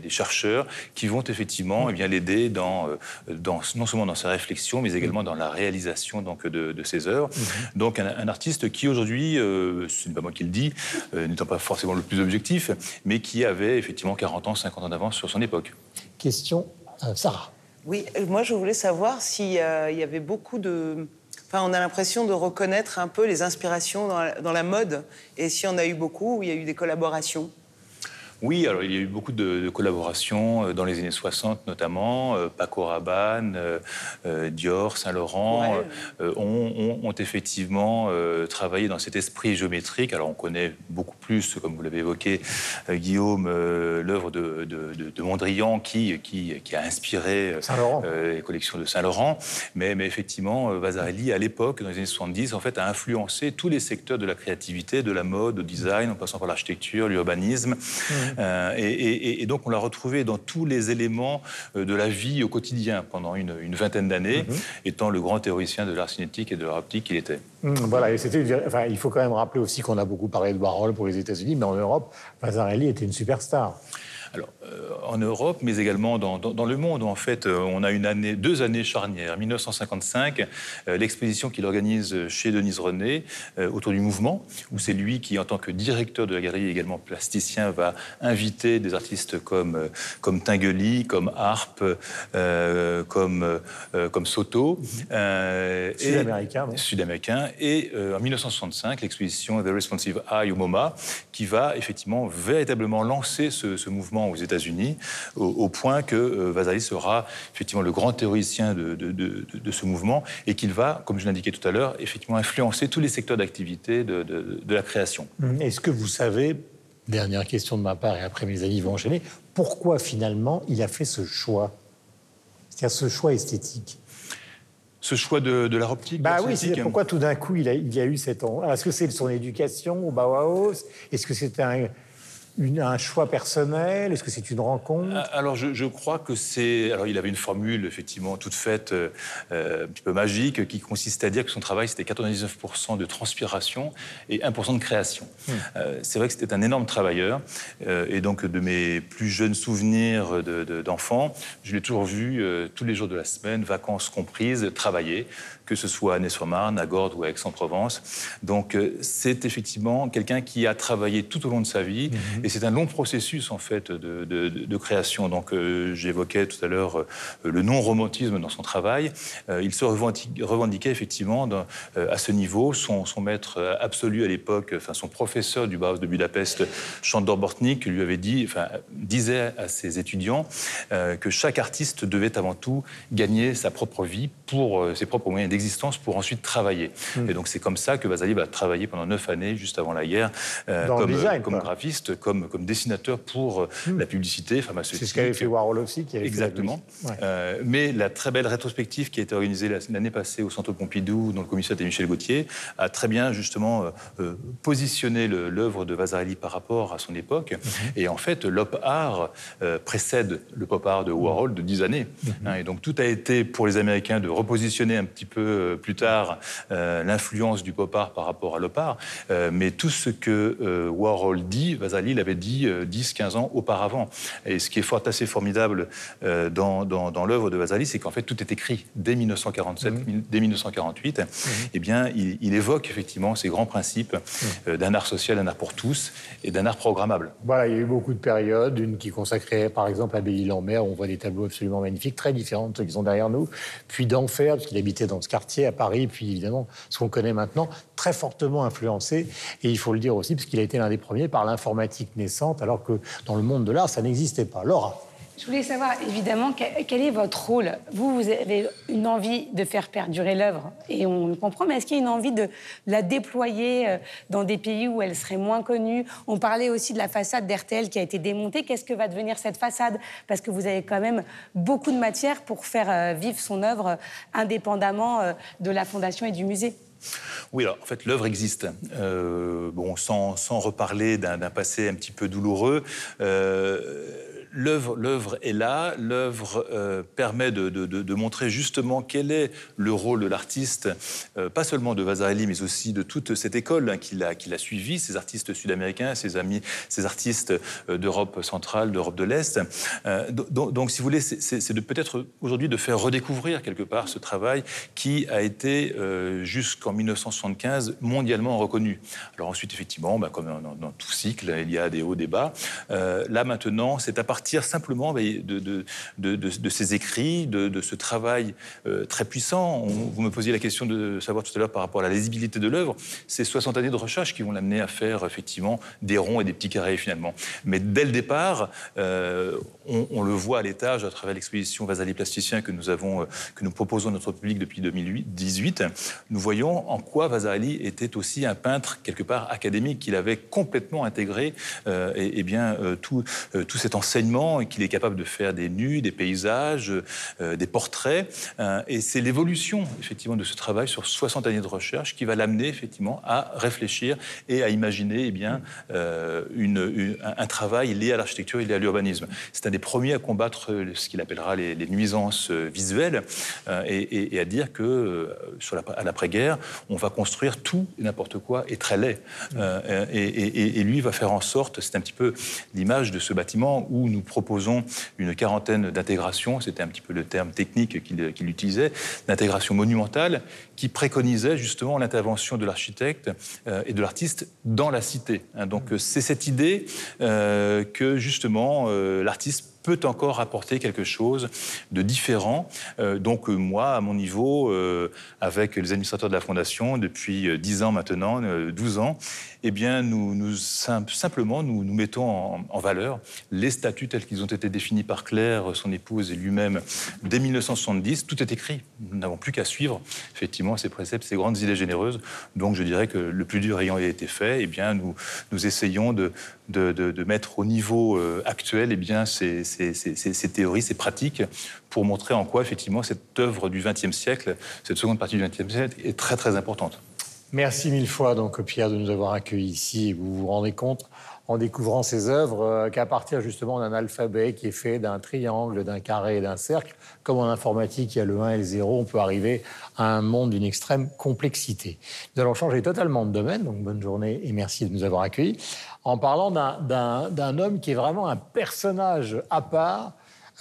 chercheurs qui vont effectivement eh bien l'aider dans, dans, non seulement dans sa réflexion, mais également dans la réalisation donc, de, de ses œuvres. Mhm. Donc un, artiste qui aujourd'hui, euh, ce n'est pas moi qui le dis, euh, n'étant pas forcément le plus objectif, mais qui avait effectivement 40 ans, 50 ans d'avance sur son époque. Question, euh, Sarah. Oui, moi je voulais savoir s'il y avait beaucoup de... Enfin, on a l'impression de reconnaître un peu les inspirations dans la, dans la mode, et s'il y en a eu beaucoup, où il y a eu des collaborations oui, alors il y a eu beaucoup de, collaborations euh, dans les années 60 notamment. Euh, Paco Rabanne, euh, Dior, Saint-Laurent ont, effectivement travaillé dans cet esprit géométrique. Alors on connaît beaucoup plus, comme vous l'avez évoqué, Guillaume, l'œuvre de, Mondrian qui, qui, a inspiré les collections de Saint-Laurent. Mais, mais, effectivement, Vasarely, à l'époque, dans les années 70, en fait, a influencé tous les secteurs de la créativité, de la mode, du design, en passant par l'architecture, l'urbanisme. Mmh. Euh, et, donc on l'a retrouvé dans tous les éléments euh, de la vie au quotidien pendant une, vingtaine d'années, mhm. étant le grand théoricien de l'art cinétique et de l'art optique qu'il était. Mhm, voilà, et c'était, enfin, il faut quand même rappeler aussi qu'on a beaucoup parlé de Warhol pour les États-Unis, mais en Europe, Vasarely était une superstar. Alors, en Europe, mais également dans, le monde. En fait, euh, on a une année, deux années charnières. 1955, euh, l'exposition qu'il organise chez Denise René autour du mouvement, où c'est lui qui, en tant que directeur de la galerie, également plasticien, va inviter des artistes comme, comme Tinguely, comme Harpe, comme, comme Soto. Sud-américain. Sud-américain. Et en 1965, l'exposition The Responsive Eye au MoMA, qui va effectivement véritablement lancer ce mouvement aux États-Unis, au, point que euh, Vasari sera effectivement le grand théoricien de, de, ce mouvement et qu'il va, comme je l'indiquais tout à l'heure, effectivement influencer tous les secteurs d'activité de, la création. Hum, est-ce que vous savez, dernière question de ma part et après mes amis vont enchaîner, pourquoi finalement il a fait ce choix? C'est-à-dire ce choix esthétique. Ce choix de, de l'art optique Bah oui, c'est pourquoi tout d'un coup il, a, il y a eu cette... Est-ce que c'est son éducation au Bauhaus? Est-ce que c'était un, un choix personnel? Est-ce que c'est une rencontre? Euh, Alors, je, crois que c'est. Alors, il avait une formule, effectivement, toute faite, euh, euh, un petit peu magique, qui consistait à dire que son travail, c'était 99% de transpiration et 1% de création. Hmm. c'est vrai que c'était un énorme travailleur. et donc, de mes plus jeunes souvenirs d'enfant, je l'ai toujours vu tous les jours de la semaine, vacances comprises, travailler que ce soit à Ness-sur-Marne, à Gordes ou à Aix-en-Provence. Donc euh, c'est effectivement quelqu'un qui a travaillé tout au long de sa vie mhm. et c'est un long processus en fait de, création. Donc euh, j'évoquais tout à l'heure euh, le non-romantisme dans son travail. il se revendiquait, effectivement à ce niveau. Son, maître absolu à l'époque, enfin son professeur du Bauhaus de Budapest, Chandor Bortnik, lui avait dit, enfin disait à ses étudiants que chaque artiste devait avant tout gagner sa propre vie pour ses propres moyens pour ensuite travailler. Hmm. Et donc c'est comme ça que Vasali va travailler pendant neuf années, juste avant la guerre, euh, comme, comme graphiste, comme, comme dessinateur pour euh, hmm. la publicité pharmaceutique. C'est ce qu'avait fait Warhol aussi. Qui avait Exactement. Euh, mais la très belle rétrospective qui a été organisée l'année passée au Centre Pompidou, dont le commissaire était Michel Gauthier, a très bien justement positionné l'œuvre de Vasarely par rapport à son époque. Mhm. Et en fait, l'op art précède le pop art de Warhol de dix années. Mhm. Hein, et donc tout a été pour les Américains de repositionner un petit peu peu plus tard l'influence du pop art par rapport à l'op art, mais tout ce que Warhol dit, Vasali l'avait dit 10-15 ans auparavant. Et ce qui est fort, assez formidable dans, dans, l'œuvre de Vasali, c'est qu'en fait tout est écrit dès 1947, mmh. dès 1948. Mmh. Eh bien, il, évoque effectivement ces grands principes mmh. d'un art social, d'un art pour tous et d'un art programmable. Voilà, il y a eu beaucoup de périodes, une qui consacrait par exemple à Belle-Île-en-Mer, on voit des tableaux absolument magnifiques, très différents de ceux qui sont derrière nous, puis d'Enfer, parce qu'il habitait dans ce quartier à Paris, puis évidemment ce qu'on connaît maintenant, très fortement influencé, et il faut le dire aussi, parce qu'il a été l'un des premiers par l'informatique naissante, alors que dans le monde de l'art, ça n'existait pas. Laura je voulais savoir, évidemment, quel est votre rôle? Vous, vous avez une envie de faire perdurer l'œuvre, et on le comprend, mais est-ce qu'il y a une envie de la déployer euh, dans des pays où elle serait moins connue? On parlait aussi de la façade d'RTL qui a été démontée. Qu'est-ce que va devenir cette façade? Parce que vous avez quand même beaucoup de matière pour faire euh, vivre son œuvre euh, indépendamment de la fondation et du musée. Oui, alors en fait, l'œuvre existe. bon, sans, sans reparler d'un passé un petit peu douloureux, l'œuvre est là, l'œuvre euh, permet de, montrer justement quel est le rôle de l'artiste, euh, pas seulement de Vasarely, mais aussi de toute cette école hein, qu'il a, a suivie, ces artistes sud-américains, ses amis, ces artistes euh, d'Europe centrale, d'Europe de l'Est. Donc, si vous voulez, c'est de peut-être aujourd'hui de faire redécouvrir quelque part ce travail qui a été jusqu'en 1975 mondialement reconnu. Alors ensuite, effectivement, bah, comme dans, dans, tout cycle, il y a des hauts, des bas. là maintenant, c'est à partir simplement de, de, de, ces écrits, de, ce travail euh, très puissant. vous me posiez la question de savoir tout à l'heure par rapport à la lisibilité de l'œuvre. C'est 60 années de recherche qui vont l'amener à faire effectivement des ronds et des petits carrés finalement. Mais dès le départ, euh, on, le voit à l'étage à travers l'exposition Vasali Plasticien que nous, avons, euh, que nous proposons à notre public depuis 2018. Nous voyons en quoi Vasali était aussi un peintre quelque part académique, qu'il avait complètement intégré et, bien, tout, tout cet enseignement et qu'il est capable de faire des nus, des paysages, euh, des portraits. Euh, et c'est l'évolution, effectivement, de ce travail sur 60 années de recherche qui va l'amener, effectivement, à réfléchir et à imaginer eh bien, euh, un travail lié à l'architecture et à l'urbanisme. C'est un des premiers à combattre ce qu'il appellera les, nuisances visuelles et, à dire que, à l'après-guerre, on va construire tout et n'importe quoi et très laid. et, et lui va faire en sorte, c'est un petit peu l'image de ce bâtiment où nous proposons une quarantaine d'intégrations, c'était un petit peu le terme technique qu'il utilisait, d'intégration monumentale qui préconisait justement l'intervention de l'architecte euh, et de l'artiste dans la cité. Hein. Donc c'est cette idée euh, que justement euh, l'artiste peut encore apporter quelque chose de différent. Euh, donc euh, moi, à mon niveau, euh, avec les administrateurs de la Fondation, depuis 10 ans maintenant, 12 ans, eh bien, nous, nous simplement, nous, nous mettons en, valeur les statuts tels qu'ils ont été définis par Claire, son épouse et lui-même, dès 1970. Tout est écrit. Nous n'avons plus qu'à suivre, effectivement, ces préceptes, ces grandes idées généreuses. Donc, je dirais que le plus dur ayant été fait, eh bien, nous, essayons de, mettre au niveau actuel eh bien, ces ces, théories, ces pratiques, pour montrer en quoi, effectivement, cette œuvre du XXe siècle, cette seconde partie du XXe siècle, est très, très importante. Merci mille fois, donc, Pierre, de nous avoir accueillis ici. Vous vous rendez compte, en découvrant ces œuvres, euh, qu'à partir justement d'un alphabet qui est fait d'un triangle, d'un carré et d'un cercle, comme en informatique, il y a le 1 et le 0, on peut arriver à un monde d'une extrême complexité. Nous allons changer totalement de domaine, donc bonne journée et merci de nous avoir accueillis, en parlant d'un homme qui est vraiment un personnage à part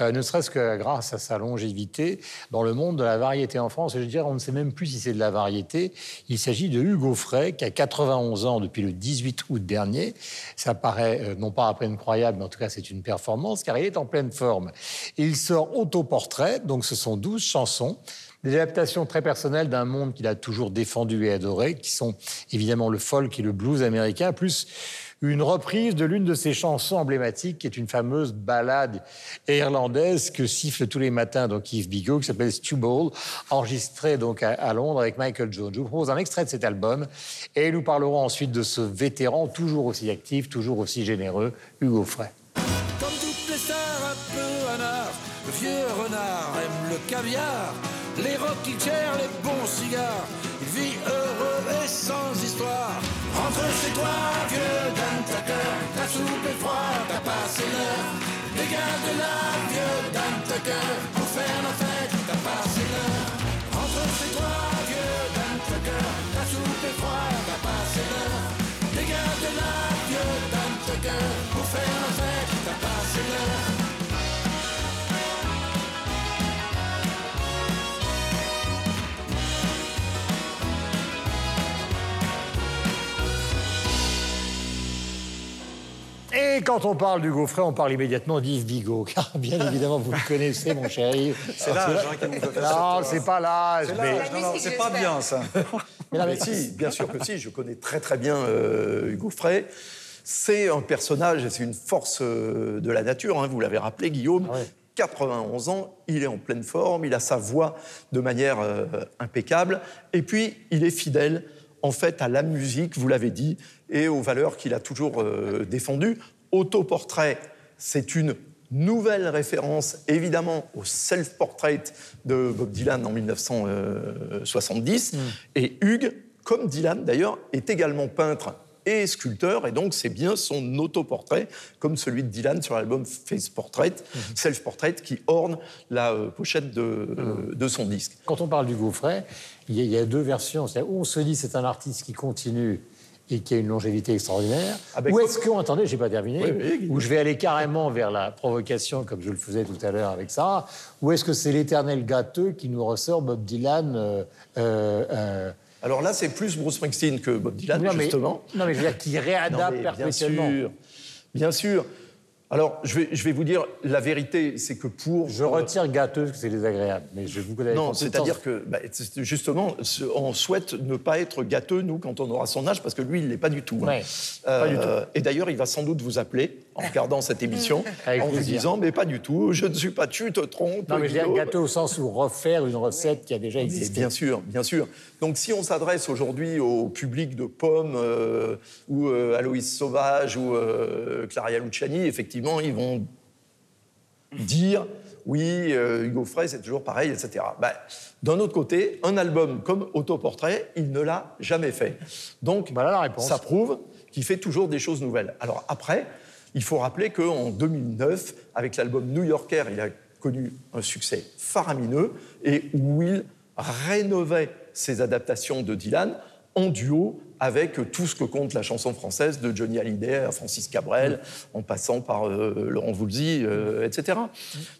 euh, ne serait-ce que grâce à sa longévité dans le monde de la variété en France. Et je dirais, on ne sait même plus si c'est de la variété. Il s'agit de Hugo Frey, qui a 91 ans depuis le 18 août dernier. Ça paraît euh, non pas à peine croyable, mais en tout cas, c'est une performance, car il est en pleine forme. il sort Autoportrait, donc ce sont 12 chansons des adaptations très personnelles d'un monde qu'il a toujours défendu et adoré, qui sont évidemment le folk et le blues américain, plus une reprise de l'une de ses chansons emblématiques, qui est une fameuse ballade irlandaise que siffle tous les matins donc Yves Bigot, qui s'appelle Stu Ball, enregistrée donc à, Londres avec Michael Jones. Je vous propose un extrait de cet album et nous parlerons ensuite de ce vétéran toujours aussi actif, toujours aussi généreux, Hugo Frey. Comme toutes les stars, un peu le vieux renard aime le caviar, les rocking chairs, les bons cigares, il vit heureux et sans histoire. Rentre chez toi, vieux la soupe est froide, t'as passé l'heure. Dégage de la vieux dame de cœur, pour faire la fête, t'as passé l'heure. Rentre chez toi, vieux dame de cœur, la soupe est froide, t'as passé l'heure. Dégage de la vieux dame de cœur, pour faire la fête, t'as passé l'heure. Quand on parle du Gaufret, on parle immédiatement d'Yves Bigot, car bien évidemment, vous le connaissez, mon cher Yves. C'est l'âge hein, qui nous fait Non, c'est pas l'âge, mais... non, non, c'est pas bien ça. Mais non, mais Mais si, bien sûr que si, je connais très très bien euh, Hugo Frey. C'est un personnage et c'est une force euh, de la nature, hein, vous l'avez rappelé Guillaume. 91 ans, il est en pleine forme, il a sa voix de manière euh, impeccable et puis il est fidèle en fait à la musique, vous l'avez dit, et aux valeurs qu'il a toujours euh, défendues. Autoportrait, c'est une nouvelle référence évidemment au self-portrait de Bob Dylan en 1970. Et Hugues, comme Dylan d'ailleurs, est également peintre et sculpteur, et donc c'est bien son autoportrait, comme celui de Dylan sur l'album Face Portrait, Self-Portrait, qui orne la euh, pochette de, de son disque. Quand on parle du Gaufret, il y, a, il y a deux versions. Où on se dit c'est un artiste qui continue et qui a une longévité extraordinaire. Ou est-ce qu'on, attendez, j'ai pas terminé, Oui, où je vais aller carrément vers la provocation, comme je le faisais tout à l'heure avec Sarah, ou est-ce que c'est l'éternel gâteux qui nous ressort Bob Dylan euh, euh, euh, Alors là, c'est plus Bruce Springsteen que Bob Dylan, non, mais, justement. non, mais je veux dire, qui réadapte perpétuellement. Bien sûr, bien sûr. Alors, je vais, je vais vous dire, la vérité, c'est que pour... Je retire gâteux, parce que c'est désagréable, mais je vous connais. Non, c'est-à-dire que, bah, justement, on souhaite ne pas être gâteux, nous, quand on aura son âge, parce que lui, il ne l'est pas du tout. hein. Ouais, pas du tout. Et d'ailleurs, il va sans doute vous appeler en regardant cette émission, Avec en vous disant, mais pas du tout, je ne suis pas, tu te trompes. Non, mais je veux dire gâteux au sens où refaire une recette qui a déjà existé. bien sûr, bien sûr. Donc si on s'adresse aujourd'hui au public de Pomme euh, ou euh, Aloïs Sauvage ou euh, Claria Luciani, effectivement, ils vont dire oui, euh, Hugo Frey, c'est toujours pareil, etc. Bah, D'un autre côté, un album comme Autoportrait, il ne l'a jamais fait. Donc, Voilà la réponse. ça prouve qu'il fait toujours des choses nouvelles. Alors après, il faut rappeler qu'en 2009, avec l'album New Yorker, il a connu un succès faramineux et où il rénovait ses adaptations de Dylan en duo avec tout ce que compte la chanson française de Johnny Hallyday à Francis Cabrel, en passant par euh, Laurent Voulzy, euh, etc.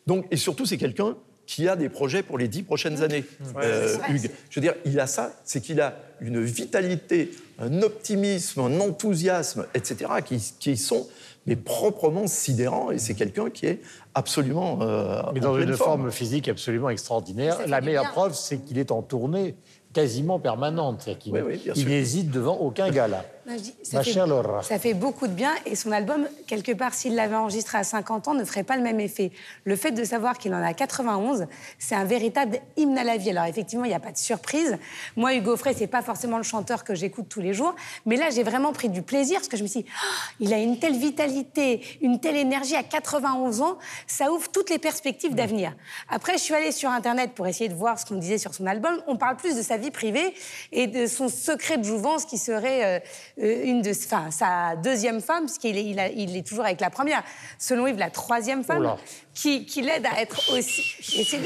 Donc, et surtout, c'est quelqu'un qui a des projets pour les dix prochaines années, euh, Hugues. Je veux dire, il a ça, c'est qu'il a une vitalité, un optimisme, un enthousiasme, etc., qui, qui sont mais proprement sidérants, et c'est quelqu'un qui est absolument euh, Mais dans une forme physique absolument extraordinaire. La meilleure bien. preuve, c'est qu'il est en tournée quasiment permanente. C'est-à-dire qu'il Oui, oui, il n'hésite devant aucun gala. Non, je dis, Ma fait, chère Laura. ça fait beaucoup de bien et son album, quelque part, s'il l'avait enregistré à 50 ans, ne ferait pas le même effet. Le fait de savoir qu'il en a 91, c'est un véritable hymne à la vie. Alors effectivement, il n'y a pas de surprise. Moi, Hugo Frey, c'est pas forcément le chanteur que j'écoute tous les jours, mais là, j'ai vraiment pris du plaisir parce que je me suis dit, Ah, il a une telle vitalité, une telle énergie à 91 ans, ça ouvre toutes les perspectives d'avenir. Après, je suis allée sur Internet pour essayer de voir ce qu'on disait sur son album. On parle plus de sa vie privée et de son secret de jouvence qui serait euh, une de, enfin, sa deuxième femme, puisqu'il est, il a- il est toujours avec la première. Selon Yves, la troisième femme, Oula. qui, qui l'aide à être aussi.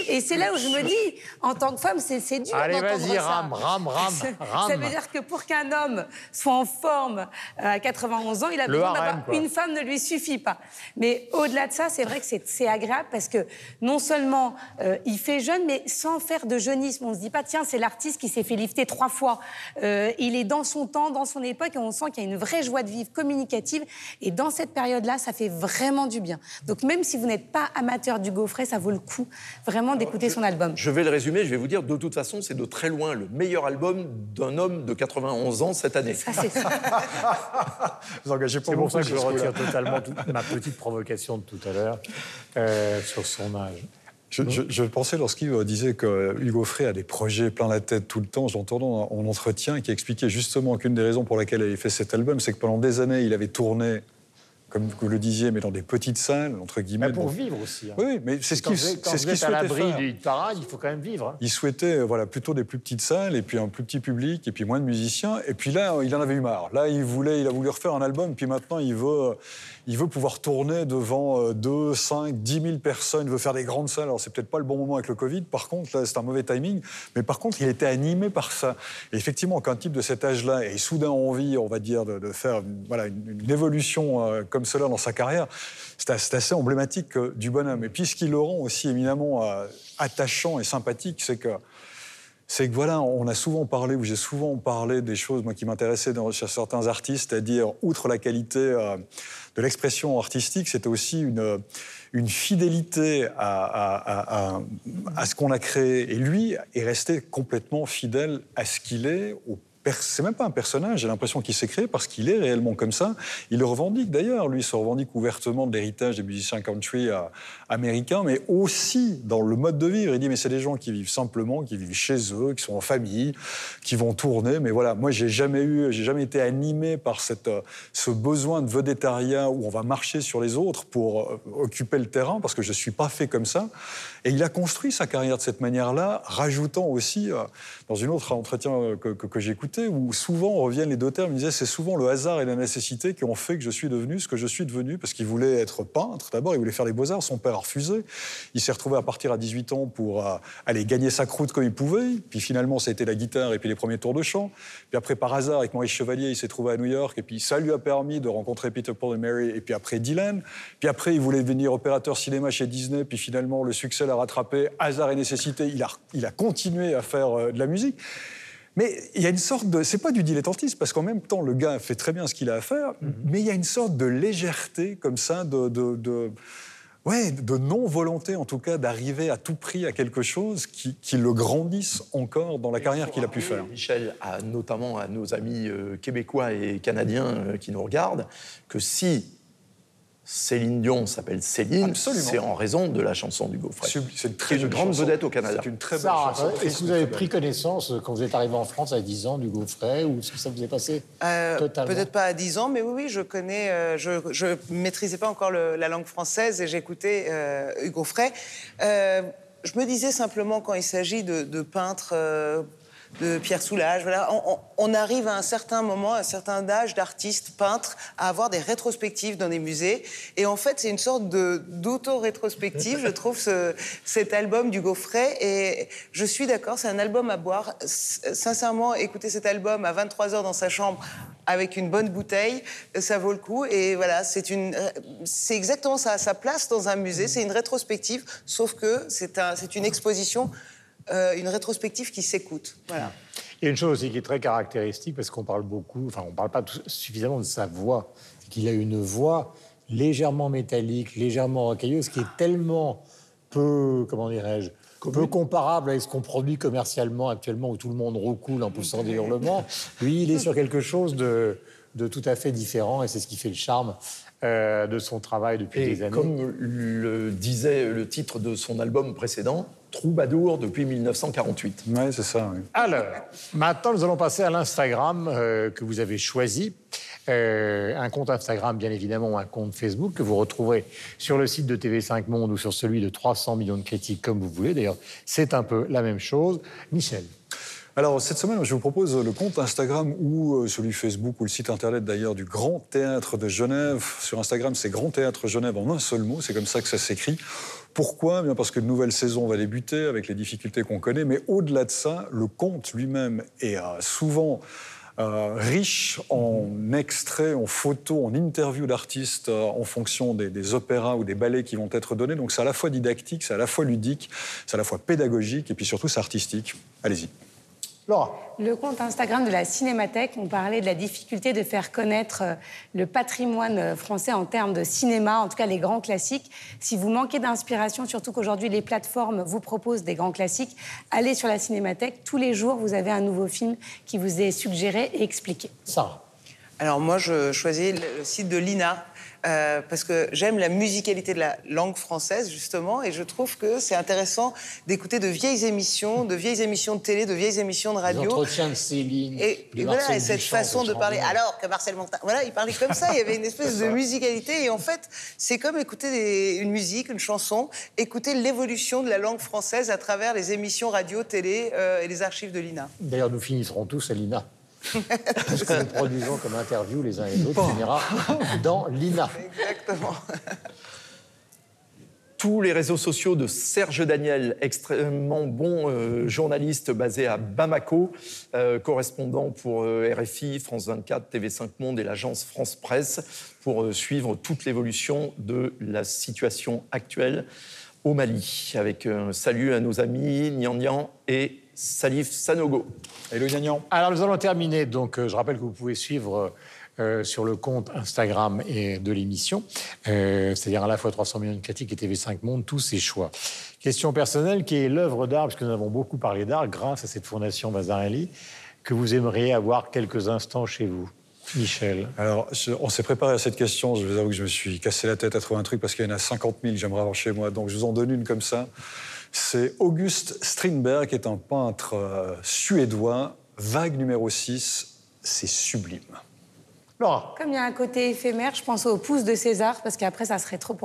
Et c'est- là où je me dis, en tant que femme, c'est dur. Allez, vas-y, rame, rame, rame, Ça- rame. Ça veut dire que pour qu'un homme soit en forme euh, à 91 ans, il a Le besoin d'avoir une femme ne lui suffit pas. Mais au-delà de ça, c'est vrai que c'est- agréable parce que non seulement euh, il fait jeune, mais sans faire de jeunisme. On se dit pas, tiens, c'est l'artiste qui s'est fait lifter trois fois. Euh, il est dans son temps, dans son époque, on sent qu'il y a une vraie joie de vivre communicative. Et dans cette période-là, ça fait vraiment du bien. Donc même si vous n'êtes pas amateur du gaufret, ça vaut le coup vraiment d'écouter son album. Je vais le résumer, je vais vous dire, de toute façon, c'est de très loin le meilleur album d'un homme de 91 ans cette année. Ça, c'est Vous engagez pas C'est pour ça que je retire totalement toute ma petite provocation de tout à l'heure euh, sur son âge. Je, je- je pensais lorsqu'Yves disait que Hugo Frey a des projets plein la tête tout le temps, j'entendais en en entretien qui expliquait justement qu'une des raisons pour laquelle il avait fait cet album, c'est que pendant des années, il avait tourné, comme vous le disiez, mais dans des petites salles, entre guillemets. Mais pour Donc- vivre aussi. hein. Oui, mais c'est ce Quand qu'il vous êtes- quand vous êtes à l'abri d'une parade, il faut quand même vivre. hein. Il souhaitait euh, voilà, plutôt des plus petites salles et puis un plus petit public et puis moins de musiciens. Et puis là, il en avait eu marre. Là, il, voulait, il a voulu refaire un album. Puis maintenant, il veut, il veut pouvoir tourner devant euh, 2, 5, 10 000 personnes. Il veut faire des grandes salles. Alors, c'est peut-être pas le bon moment avec le Covid. Par contre, là, c'est un mauvais timing. Mais par contre, il était animé par ça. Et effectivement, qu'un type de cet âge-là ait soudain envie, on va dire, de, de faire une, voilà, une, une évolution euh, comme cela dans sa carrière, c'est assez, emblématique euh, du bonhomme. Et puis, ce qui le rend aussi éminemment euh, attachant et sympathique, c'est que c'est que voilà, on a souvent parlé, ou j'ai souvent parlé des choses moi, qui m'intéressaient chez certains artistes, c'est-à-dire, outre la qualité euh, de l'expression artistique, c'était aussi une, une fidélité à, à, à ce qu'on a créé. Et lui est resté complètement fidèle à ce qu'il est, au c'est même pas un personnage, j'ai l'impression qu'il s'est créé parce qu'il est réellement comme ça. Il le revendique d'ailleurs, lui se revendique ouvertement de l'héritage des musiciens country euh, américains, mais aussi dans le mode de vivre. Il dit mais c'est des gens qui vivent simplement, qui vivent chez eux, qui sont en famille, qui vont tourner. Mais voilà, moi j'ai jamais eu, j'ai jamais été animé par cette, euh, ce besoin de vedettariat où on va marcher sur les autres pour euh, occuper le terrain parce que je suis pas fait comme ça. Et il a construit sa carrière de cette manière-là, rajoutant aussi dans une autre entretien que, que, j'écoutais où souvent reviennent les deux termes. Il disait c'est souvent le hasard et la nécessité qui ont fait que je suis devenu ce que je suis devenu, parce qu'il voulait être peintre d'abord, il voulait faire les beaux-arts, son père refusé. Il s'est retrouvé à partir à 18 ans pour euh, aller gagner sa croûte comme il pouvait. Puis finalement, ça a été la guitare et puis les premiers tours de chant. Puis après, par hasard, avec Maurice Chevalier, il s'est trouvé à New York et puis ça lui a permis de rencontrer Peter Paul et Mary et puis après Dylan. Puis après, il voulait devenir opérateur cinéma chez Disney. Puis finalement, le succès l'a rattrapé. Hasard et nécessité, il a, il a continué à faire euh, de la musique. Mais il y a une sorte de. C'est pas du dilettantisme, parce qu'en même temps, le gars fait très bien ce qu'il a à faire, mhm. mais il y a une sorte de légèreté, comme ça, de. de, ouais, de non-volonté, en tout cas, d'arriver à tout prix à quelque chose qui, le grandisse encore dans la carrière qu'il a pu faire. Michel, notamment à nos amis euh, québécois et canadiens euh, qui nous regardent, que si Céline Dion s'appelle Céline, c'est en raison de la chanson du Gaufret. C'est une très grande vedette au Canada. C'est une très belle chanson. Est-ce que vous avez pris connaissance quand vous êtes arrivé en France à 10 ans du Gaufret ou est-ce que ça vous est passé euh, totalement Peut-être pas à 10 ans, mais oui, oui, je connais. Euh, je ne maîtrisais pas encore la langue française et j'écoutais euh, Hugo Frey. je me disais simplement quand il s'agit de, de peintres de Pierre Soulages. Voilà. On, arrive à un certain moment, à un certain âge d'artistes, peintres, à avoir des rétrospectives dans des musées. Et en fait, c'est une sorte d'auto-rétrospective, je trouve, ce, cet album du Gaufret. Et je suis d'accord, c'est un album à boire. Sincèrement, écouter cet album à 23 h dans sa chambre avec une bonne bouteille, ça vaut le coup. Et voilà, c'est une, exactement ça, sa place dans un musée. C'est une rétrospective, sauf que c'est un, c'est une exposition euh, une rétrospective qui s'écoute. Voilà. Il y a une chose aussi qui est très caractéristique, parce qu'on parle beaucoup, enfin, on ne parle pas suffisamment de sa voix, c'est qu'il a une voix légèrement métallique, légèrement rocailleuse, qui est tellement peu, comment dirais-je, peu comparable avec ce qu'on produit commercialement actuellement, où tout le monde recoule en poussant des hurlements. Lui, il est sur quelque chose de, de tout à fait différent, et c'est ce qui fait le charme euh, de son travail depuis des années. Comme le disait le titre de son album précédent, Troubadour depuis 1948. Oui, c'est ça. Alors, maintenant, nous allons passer à l'Instagram euh, que vous avez choisi. Euh, un compte Instagram, bien évidemment, ou un compte Facebook que vous retrouverez sur le site de TV5 Monde ou sur celui de 300 millions de critiques, comme vous voulez. D'ailleurs, c'est un peu la même chose. Michel. Alors, cette semaine, je vous propose le compte Instagram ou euh, celui Facebook ou le site internet d'ailleurs du Grand Théâtre de Genève. Sur Instagram, c'est Grand Théâtre Genève en un seul mot, c'est comme ça que ça s'écrit. Pourquoi? Bien parce qu'une nouvelle saison va débuter avec les difficultés qu'on connaît, mais au-delà de ça, le conte lui-même est euh, souvent euh, riche en extraits, en photos, en interviews d'artistes en fonction des, opéras ou des ballets qui vont être donnés. Donc c'est à la fois didactique, c'est à la fois ludique, c'est à la fois pédagogique et puis surtout c'est artistique. Allez-y. Le compte Instagram de la Cinémathèque, on parlait de la difficulté de faire connaître euh, le patrimoine euh, français en termes de cinéma, en tout cas les grands classiques. Si vous manquez d'inspiration, surtout qu'aujourd'hui les plateformes vous proposent des grands classiques, allez sur la Cinémathèque. Tous les jours, vous avez un nouveau film qui vous est suggéré et expliqué. Ça. Alors moi, je choisis le site de l'INA, euh, parce que j'aime la musicalité de la langue française, justement, et je trouve que c'est intéressant d'écouter de vieilles émissions, de vieilles émissions de télé, de vieilles émissions de radio. L'entretien de Céline. Et, voilà, et cette façon de parler. Alors que Marcel Montin, voilà, il parlait comme ça, il y avait une espèce de musicalité, et en fait, c'est comme écouter une musique, une chanson, écouter l'évolution de la langue française à travers les émissions radio, télé euh, et les archives de l'INA. D'ailleurs, nous finirons tous à l'INA. Ce que nous produisons comme interview les uns et les autres finira dans l'INA. Exactement. Tous les réseaux sociaux de Serge Daniel, extrêmement bon euh, journaliste basé à Bamako, euh, correspondant pour euh, RFI, France 24, TV5 Monde et l'agence France Presse, pour suivre toute l'évolution de la situation actuelle au Mali. Avec un salut à nos amis Nian Nian et Salif Sanogo. Et le gagnant Alors nous allons terminer. Donc euh, je rappelle que vous pouvez suivre euh, sur le compte Instagram et de l'émission, euh, c'est-à-dire à la fois 300 millions de critiques et TV5 Monde, tous ces choix. Question personnelle qui est l'œuvre d'art, puisque nous avons beaucoup parlé d'art grâce à cette fondation Bazarelli, que vous aimeriez avoir quelques instants chez vous. Michel. Alors, on s'est préparé à cette question. Je vous avoue que je me suis cassé la tête à trouver un truc parce qu'il y en a 50 000 que j'aimerais avoir chez moi. Donc, je vous en donne une comme ça. C'est August Strindberg, qui est un peintre euh, suédois. Vague numéro 6, c'est sublime. Laura. Comme il y a un côté éphémère, je pense au pouce de César, parce qu'après, ça serait trop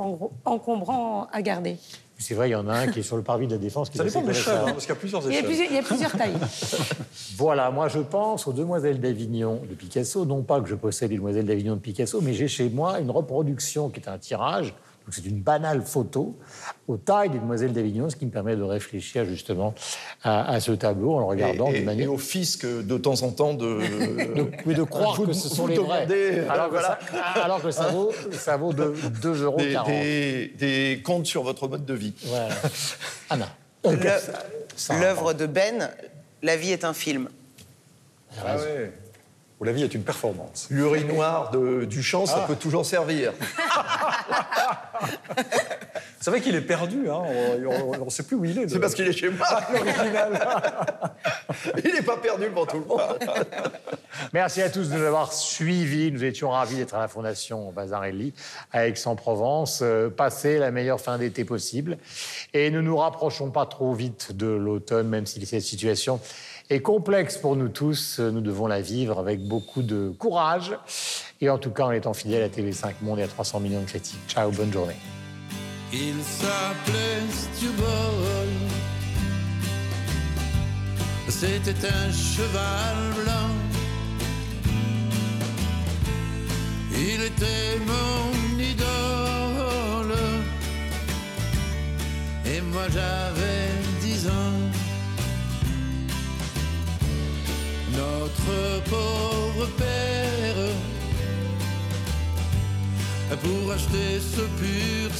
encombrant à garder. C'est vrai, il y en a un qui est sur le parvis de la Défense. Qui Ça dépend assez de l'échelle, intéressant. hein, parce qu'il y a plusieurs Il y a échelles. plusieurs, il y a plusieurs tailles. Voilà, moi je pense aux Demoiselles d'Avignon de Picasso. Non pas que je possède les Demoiselles d'Avignon de Picasso, mais j'ai chez moi une reproduction qui est un tirage. C'est une banale photo aux tailles des Demoiselles d'Avignon, ce qui me permet de réfléchir justement à, à ce tableau en le regardant et, de manière. et au fisc de temps en temps de, de, mais de croire vous- que ce sont vous les vrais. demandez, euh, Alors que, ça, alors que ça vaut, ça vaut 2,40 euros. des, des- des comptes sur votre mode de vie. Voilà. Anna. L'œuvre de Ben, La vie est un film. Ah ouais. Où la vie est une performance. L'urinoir de Duchamp, ça Ah. peut toujours servir. C'est vrai qu'il est perdu. Hein. On ne sait plus où il est. C'est parce qu'il est chez moi. Il n'est pas perdu devant tout le monde. Merci à tous de nous avoir suivis. Nous étions ravis d'être à la Fondation Bazarelli à Aix-en-Provence. Euh, Passer la meilleure fin d'été possible. Et ne nous rapprochons pas trop vite de l'automne, même si cette situation est complexe pour nous tous. Nous devons la vivre avec beaucoup de courage. Et en tout cas, en étant fidèles à TV5 Monde et à 300 millions de critiques. Ciao, bonne journée. Il s'appelait Stewball. C'était un cheval blanc. Il était mon idole. Et moi j'avais dix ans. Notre pauvre père, pour acheter ce pur